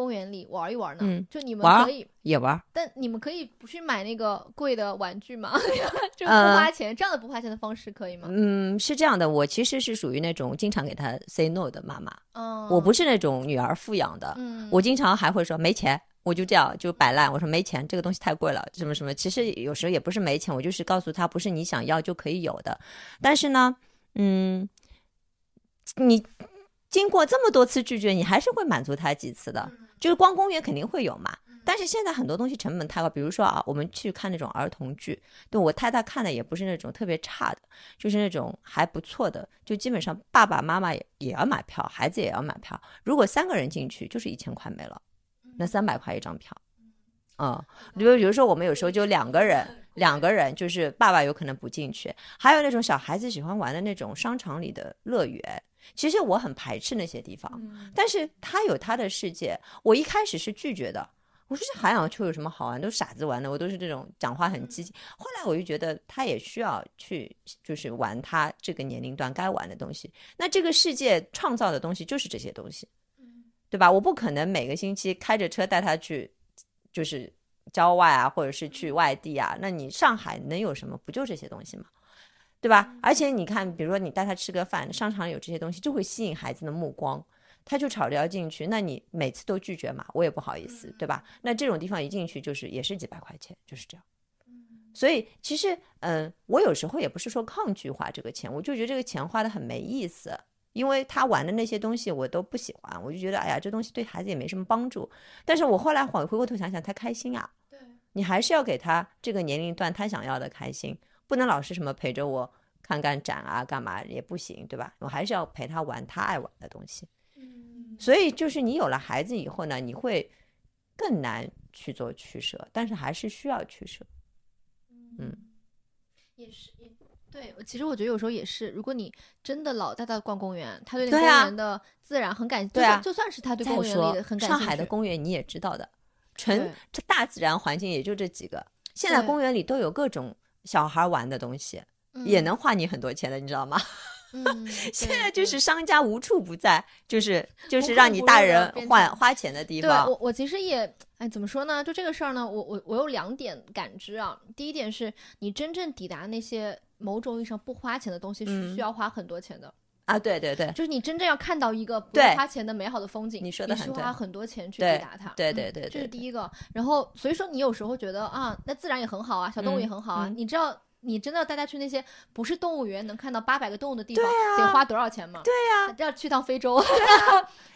Speaker 3: 公园里玩一玩呢，
Speaker 2: 嗯
Speaker 3: 就你们可以，
Speaker 2: 也玩。
Speaker 3: 但你们可以不去买那个贵的玩具吗？就不
Speaker 2: 呃
Speaker 3: 花钱，这样的不花钱的方式可以吗？
Speaker 2: 嗯，是这样的，我其实是属于那种经常给他 say no 的妈妈，
Speaker 3: 嗯，
Speaker 2: 我不是那种女儿富养的，
Speaker 3: 嗯，
Speaker 2: 我经常还会说没钱，我就这样就摆烂，我说没钱，这个东西太贵了，什么什么。其实有时候也不是没钱，我就是告诉他不是你想要就可以有的。但是呢，嗯，你经过这么多次拒绝，你还是会满足他几次的，就是光公园肯定会有嘛。但是现在很多东西成本太高，比如说啊，我们去看那种儿童剧，对我太太看的也不是那种特别差的，就是那种还不错的，就基本上爸爸妈妈也也要买票，孩子也要买票。如果三个人进去，就是一千块没了，那三百块一张票。嗯，比如比如说我们有时候就两个人，两个人就是爸爸有可能不进去，还有那种小孩子喜欢玩的那种商场里的乐园。其实我很排斥那些地方，但是他有他的世界。我一开始是拒绝的，我说这海洋球有什么好玩？都是傻子玩的，我都是这种讲话很积极。后来我就觉得他也需要去，就是玩他这个年龄段该玩的东西。那这个世界创造的东西就是这些东西，对吧？我不可能每个星期开着车带他去，就是郊外啊，或者是去外地啊。那你上海能有什么？不就这些东西吗？对吧？而且你看，比如说你带他吃个饭，商场有这些东西，就会吸引孩子的目光。他就吵着要进去，那你每次都拒绝嘛，我也不好意思，对吧？那这种地方一进去就是也是几百块钱，就是这样。所以其实，嗯、我有时候也不是说抗拒花这个钱，我就觉得这个钱花的很没意思，因为他玩的那些东西我都不喜欢，我就觉得哎呀，这东西对孩子也没什么帮助。但是我后来回回过头想想，他开心啊，
Speaker 3: 对，
Speaker 2: 你还是要给他这个年龄段他想要的开心，不能老是什么陪着我看看展啊，干嘛也不行，对吧？我还是要陪他玩他爱玩的东西。
Speaker 3: 嗯
Speaker 2: 所以就是你有了孩子以后呢，你会更难去做取舍，但是还是需要取舍。嗯，
Speaker 3: 也是，也对。其实我觉得有时候也是，如果你真的老带他逛公园，他对公园的自然很感，
Speaker 2: 对啊
Speaker 3: 就算是他对公园里很感
Speaker 2: 上海的公园你也知道的，纯这大自然环境也就这几个。现在公园里都有各种小孩玩的东西，也
Speaker 3: 嗯
Speaker 2: 能花你很多钱的，你知道吗？
Speaker 3: 嗯，
Speaker 2: 现在就是商家无处不在，就是就是让你大人花花钱的地
Speaker 3: 对
Speaker 2: 方。
Speaker 3: 我，我其实也，哎，怎么说呢？就这个事儿呢，我我我有两点感知啊。第一点是你真正抵达那些某种意义上不花钱的东西，是
Speaker 2: 嗯
Speaker 3: 需要花很多钱的。
Speaker 2: 啊，对对对
Speaker 3: 就是你真正要看到一个不花钱的美好的风景，
Speaker 2: 你说得很对
Speaker 3: 需花很多钱去
Speaker 2: 对
Speaker 3: 抵达它。嗯
Speaker 2: 对对对
Speaker 3: 这是第一个。然后所以说你有时候觉得啊，那自然也很好啊，小动物也
Speaker 2: 嗯
Speaker 3: 很好啊。
Speaker 2: 嗯
Speaker 3: 你知道你真的要带他去那些不是动物园能看到八百个动物的地方，
Speaker 2: 啊
Speaker 3: 得花多少钱吗？对呀、要去趟非洲。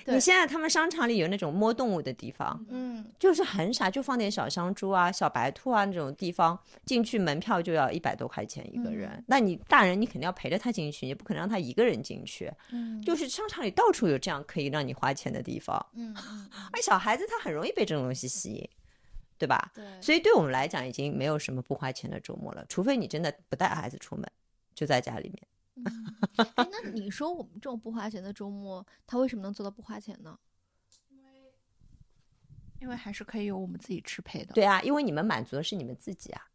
Speaker 3: 对
Speaker 2: 你现在他们商场里有那种摸动物的地方，
Speaker 3: 嗯，
Speaker 2: 就是很傻，就放点小香猪啊、小白兔啊那种地方，进去门票就要一百多块钱一个人。
Speaker 3: 嗯
Speaker 2: 那你大人你肯定要陪着他进去，你不可能让他一个人进去。
Speaker 3: 嗯
Speaker 2: 就是商场里到处有这样可以让你花钱的地方，
Speaker 3: 嗯
Speaker 2: 而小孩子他很容易被这种东西吸引，对吧？
Speaker 3: 对。
Speaker 2: 所以对我们来讲，已经没有什么不花钱的周末了，除非你真的不带孩子出门，就在家里面。
Speaker 3: 哎，那你说我们这种不花钱的周末，他为什么能做到不花钱呢？
Speaker 1: 因为还是可以由我们自己支配的。
Speaker 2: 对啊，因为你们满足的是你们自己啊。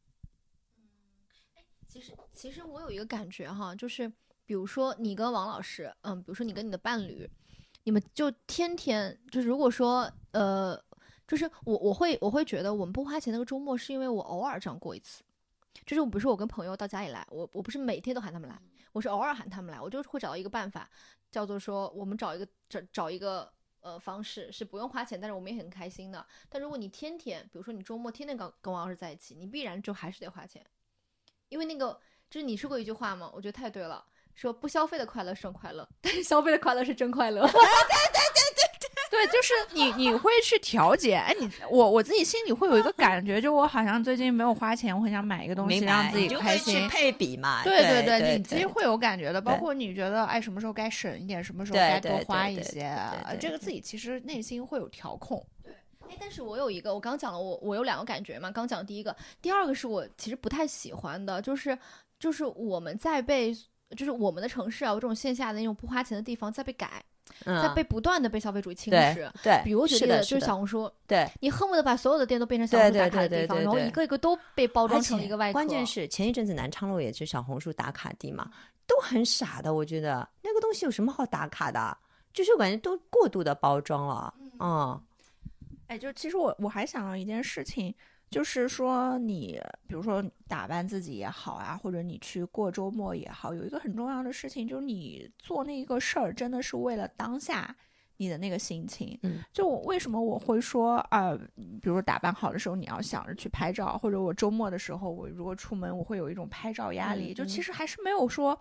Speaker 3: 其实，其实我有一个感觉哈，就是比如说你跟王老师，嗯，比如说你跟你的伴侣，你们就天天就是如果说呃，就是我我会我会觉得我们不花钱那个周末，是因为我偶尔这样过一次。就是比如说我跟朋友到家里来，我我不是每天都喊他们来，我是偶尔喊他们来，我就会找到一个办法，叫做说我们找一个找找一个呃方式是不用花钱，但是我们也很开心的。但如果你天天，比如说你周末天天跟跟王老师在一起，你必然就还是得花钱。因为那个就是你说过一句话嘛，我觉得太对了，说不消费的快乐胜快乐，但是消费的快乐是真快乐。
Speaker 1: 对，就是你你会去调节。哎，你我我自己心里会有一个感觉，就我好像最近没有花钱，我很想买一个东西，让自己开心。
Speaker 2: 会去配比嘛。
Speaker 1: 对
Speaker 2: 对
Speaker 1: 对，你自己会有感觉的，包括你觉得哎什么时候该省一点，什么时候该多
Speaker 2: 对对对
Speaker 1: 花一些，这个自己其实内心会有调控。
Speaker 3: 哎，但是我有一个，我刚讲了我，我有两个感觉嘛。刚讲第一个，第二个是我其实不太喜欢的，就是就是我们在被，就是我们的城市啊，这种线下的那种不花钱的地方在被改，在
Speaker 2: 嗯
Speaker 3: 被不断的被消费主义侵
Speaker 2: 对
Speaker 3: 蚀。
Speaker 2: 对，
Speaker 3: 比如举例子就是小红书，
Speaker 2: 对。
Speaker 3: 你恨不得把所有的店都变成小红书打
Speaker 2: 对对对
Speaker 3: 卡的地方，然后
Speaker 2: 对对
Speaker 3: 一个一个都被包装成一个外壳。
Speaker 2: 关键是前一阵子南昌路也是小红书打卡地嘛，都很傻的。我觉得那个东西有什么好打卡的？就是我感觉都过度的包装了。嗯，
Speaker 1: 哎，就其实我我还想到一件事情，就是说你比如说打扮自己也好啊，或者你去过周末也好，有一个很重要的事情，就是你做那个事儿真的是为了当下。你的那个心情，
Speaker 2: 嗯，
Speaker 1: 就我为什么我会说啊、呃比如说打扮好的时候，你要想着去拍照，或者我周末的时候，我如果出门，我会有一种拍照压力。
Speaker 2: 嗯
Speaker 1: 就其实还是没有说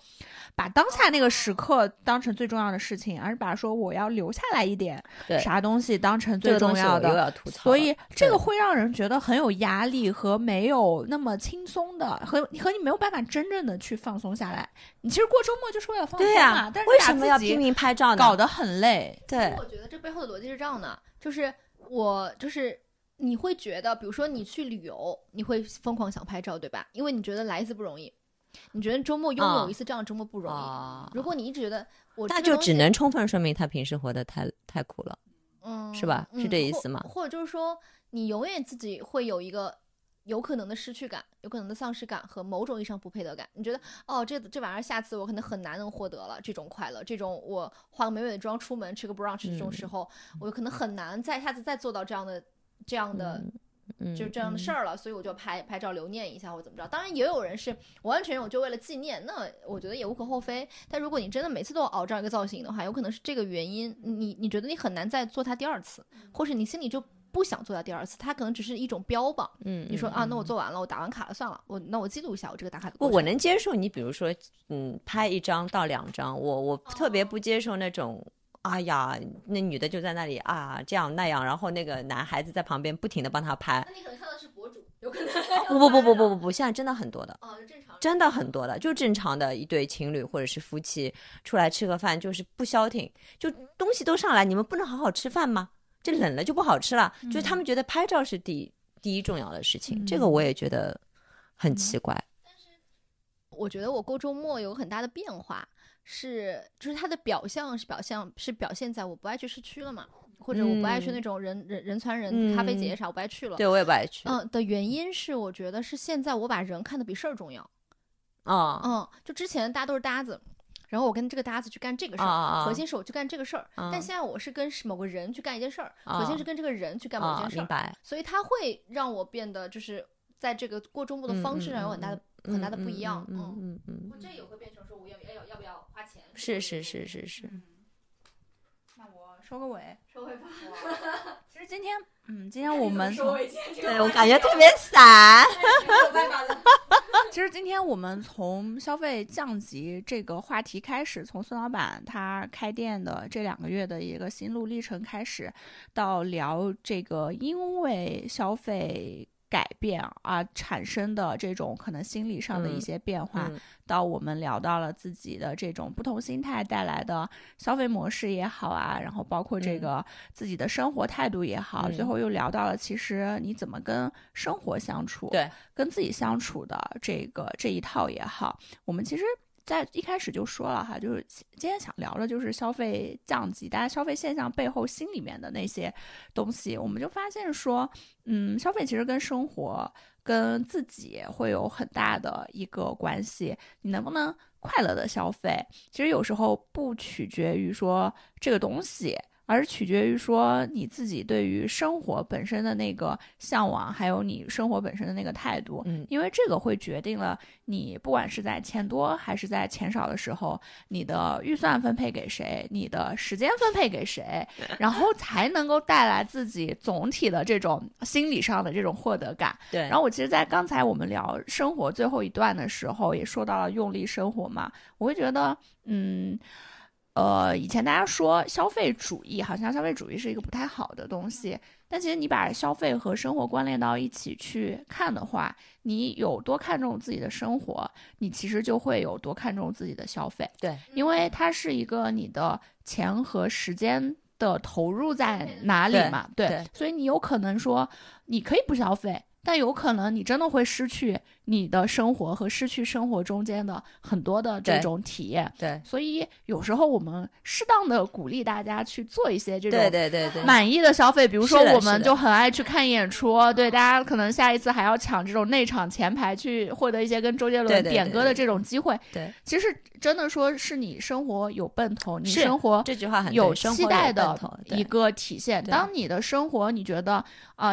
Speaker 1: 把当下那个时刻当成最重要的事情，而是把说我要留下来一点
Speaker 2: 对，
Speaker 1: 啥东西当成最重要的。
Speaker 2: 要吐槽。
Speaker 1: 所以这个会让人觉得很有压力和没有那么轻松的，和和你没有办法真正的去放松下来。你其实过周末就是为了放松嘛，但是
Speaker 2: 为什么要拼命拍照呢？
Speaker 1: 搞得很累。
Speaker 2: 对
Speaker 3: 我觉得这背后的逻辑是这样的，就是我就是你会觉得，比如说你去旅游，你会疯狂想拍照，对吧？因为你觉得来一次不容易，你觉得周末拥有
Speaker 2: 啊
Speaker 3: 一次这样的周末不容易。
Speaker 2: 啊，
Speaker 3: 如果你一直觉得我
Speaker 2: 那就只能充分说明他平时活得太太苦了。
Speaker 3: 嗯
Speaker 2: 是吧是这意思吗
Speaker 3: 或者就是说，你永远自己会有一个有可能的失去感，有可能的丧失感和某种意义上不配得感。你觉得哦，这这玩意儿下次我可能很难能获得了这种快乐，这种我化个美美的妆出门吃个 brunch 这种时
Speaker 2: 嗯
Speaker 3: 候，我可能很难再下次再做到这样的这样的。
Speaker 2: 嗯，
Speaker 3: 就这样的事
Speaker 2: 儿。
Speaker 3: 儿了，所以我就拍拍照留念一下或怎么着。当然也有人是完全我就为了纪念，那我觉得也无可厚非。但如果你真的每次都要熬这样一个造型的话，有可能是这个原因，你你觉得你很难再做它第二次，或是你心里就不不想做到第二次，它可能只是一种标榜。
Speaker 2: 嗯，
Speaker 3: 你说啊，那我
Speaker 2: 嗯
Speaker 3: 做完了，我打完卡了，算了，我那我记录一下我这个打卡的
Speaker 2: 不，
Speaker 3: 过程。
Speaker 2: 我能接受你，比如说，嗯，拍一张到两张，我我特别
Speaker 3: 哦
Speaker 2: 不接受那种，哎呀，那女的就在那里啊这样那样，然后那个男孩子在旁边不停的帮她拍，
Speaker 3: 那你可能看到是博主，有可能。
Speaker 2: 不不不不不不不，现在真的很多的，
Speaker 3: 哦，正常。
Speaker 2: 真的很多的，就正常的一对情侣或者是夫妻出来吃个饭，就是不消停，就东西都上来，你们不能好好吃饭吗？这冷了就不好吃了，就是他们觉得拍照是第一第一重要的事情，这个我也觉得很奇怪。
Speaker 3: 但是我觉得我过周末有很大的变化，是就是它的表象是表象是表现在我不爱去市区了嘛，或者我不爱去
Speaker 2: 嗯
Speaker 3: 那种人、人人传人咖啡节
Speaker 2: 嗯
Speaker 3: 啥，我不爱去了。
Speaker 2: 对，我也不爱去。
Speaker 3: 嗯，的原因是我觉得是现在我把人看得比事儿重要。
Speaker 2: 哦，
Speaker 3: 嗯，就之前大家都是搭子，然后我跟这个搭子去干这个事儿，核心是我去干这个事儿。
Speaker 2: 嗯
Speaker 3: 但现在我是跟某个人去干一件事儿，
Speaker 2: 啊
Speaker 3: 核心是跟这个人去干某
Speaker 2: 啊
Speaker 3: 件，事儿，
Speaker 2: 明白。
Speaker 3: 所以它会让我变得就是在这个过周末的方式上有很大的、很大的不一样。
Speaker 2: 嗯嗯嗯嗯，
Speaker 3: 这也会变成说我要要要不要花钱？
Speaker 2: 是是是是是，
Speaker 1: 那我收个尾。
Speaker 3: 收尾吧。
Speaker 1: 其实今天，嗯，今天我们从
Speaker 2: 对我感觉特别散。
Speaker 1: 其实今天我们从消费降级这个话题开始，从孙老板他开店的这两个月的一个心路历程开始，到聊这个因为消费改变而产生的这种可能心理上的一
Speaker 2: 嗯
Speaker 1: 些变化，
Speaker 2: 嗯。
Speaker 1: 到我们聊到了自己的这种不同心态带来的消费模式也好啊，然后包括这
Speaker 2: 嗯。
Speaker 1: 个自己的生活态度也好，
Speaker 2: 嗯。
Speaker 1: 最后又聊到了其实你怎么跟生活相处，
Speaker 2: 对，
Speaker 1: 跟自己相处的这个这一套也好，我们其实。在一开始就说了哈，就是今天想聊的就是消费降级，大家消费现象背后心里面的那些东西，我们就发现说，嗯，消费其实跟生活、跟自己会有很大的一个关系。你能不能快乐的消费，其实有时候不取决于说这个东西，而是取决于说你自己对于生活本身的那个向往，还有你生活本身的那个态度。
Speaker 2: 嗯
Speaker 1: 因为这个会决定了你不管是在钱多还是在钱少的时候，你的预算分配给谁，你的时间分配给谁，然后才能够带来自己总体的这种心理上的这种获得感。
Speaker 2: 对，
Speaker 1: 然后我其实，在刚才我们聊生活最后一段的时候，也说到了用力生活嘛，我会觉得，嗯。呃，以前大家说消费主义，好像消费主义是一个不太好的东西。但其实你把消费和生活关联到一起去看的话，你有多看重自己的生活，你其实就会有多看重自己的消费。
Speaker 2: 对，
Speaker 1: 因为它是一个你的钱和时间的投入在哪里嘛，对，
Speaker 2: 对
Speaker 1: 所以你有可能说你可以不消费，但有可能你真的会失去你的生活和失去生活中间的很多的这种体验。
Speaker 2: 对，
Speaker 1: 所以有时候我们适当的鼓励大家去做一些这种
Speaker 2: 对对对对，
Speaker 1: 满意的消费，比如说我们就很爱去看演出，对大家可能下一次还要抢这种内场前排去获得一些跟周杰伦点歌的这种机会。
Speaker 2: 对，
Speaker 1: 其实真的说是你生活有奔头，你生活
Speaker 2: 这句话很
Speaker 1: 有期待的一个体现。当你的生活你觉得啊。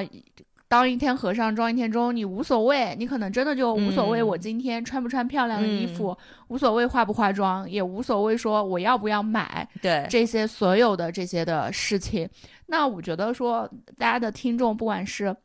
Speaker 1: 当一天和尚撞一天钟，你无所谓，你可能真的就无所谓。
Speaker 2: 嗯
Speaker 1: 我今天穿不穿漂亮的衣
Speaker 2: 嗯
Speaker 1: 服，无所谓化不化妆，也无所谓说我要不要买，
Speaker 2: 对
Speaker 1: 这些所有的这些的事情。那我觉得说，大家的听众不管是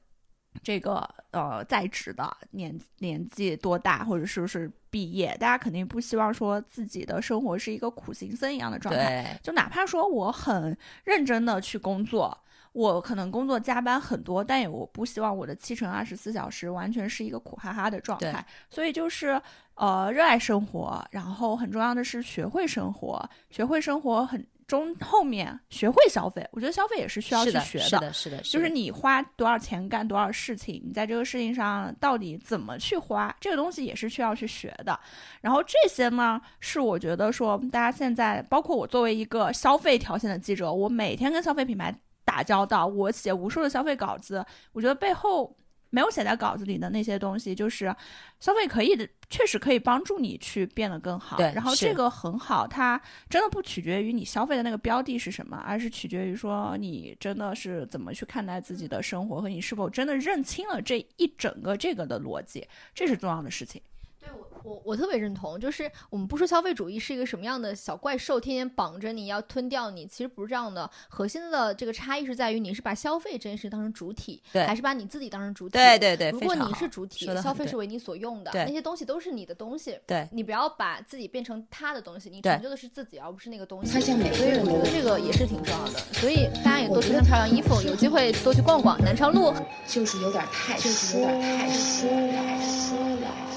Speaker 1: 这个呃在职的年年纪多大，或者是不是毕业，大家肯定不希望说自己的生活是一个苦行僧一样的状态。就哪怕说我很认真的去工作。我可能工作加班很多，但也我不希望我的七乘二十四小时完全是一个苦哈哈的状态。所以就是呃，热爱生活，然后很重要的是学会生活，学会生活很中后面学会消费。我觉得消费也是需要去
Speaker 2: 是的，
Speaker 1: 学
Speaker 2: 是的，是的，
Speaker 1: 就是你花多少钱干多少事情，你在这个事情上到底怎么去花，这个东西也是需要去学的。然后这些呢，是我觉得说大家现在，包括我作为一个消费条线的记者，我每天跟消费品牌打交道，我写无数的消费稿子，我觉得背后。没有写在稿子里的那些东西，就是消费可以的，确实可以帮助你去变得更好。
Speaker 2: 对
Speaker 1: 然后这个很好，它真的不取决于你消费的那个标的是什么，而是取决于说你真的是怎么去看待自己的生活和你是否真的认清了这一整个这个的逻辑，这是重要的事情。
Speaker 3: 对我，我我特别认同，就是我们不说消费主义是一个什么样的小怪兽，天天绑着你要吞掉你，其实不是这样的。核心的这个差异是在于你是把消费这件事当成主体，
Speaker 2: 对
Speaker 3: 还是把你自己当成主体？
Speaker 2: 对对对，
Speaker 3: 如果你是主体消费是为你所用的，那些东西都是你的东西。
Speaker 2: 对
Speaker 3: 你不要把自己变成他的东西，你成就的是自己，而不是那个东西。
Speaker 4: 发现每个
Speaker 3: 所以
Speaker 4: 人
Speaker 3: 我觉得这个也是挺重要的。所以大家也多穿穿漂亮衣服，有机会多去逛逛南昌路。
Speaker 4: 就是有点太就是有点太说了，太说了。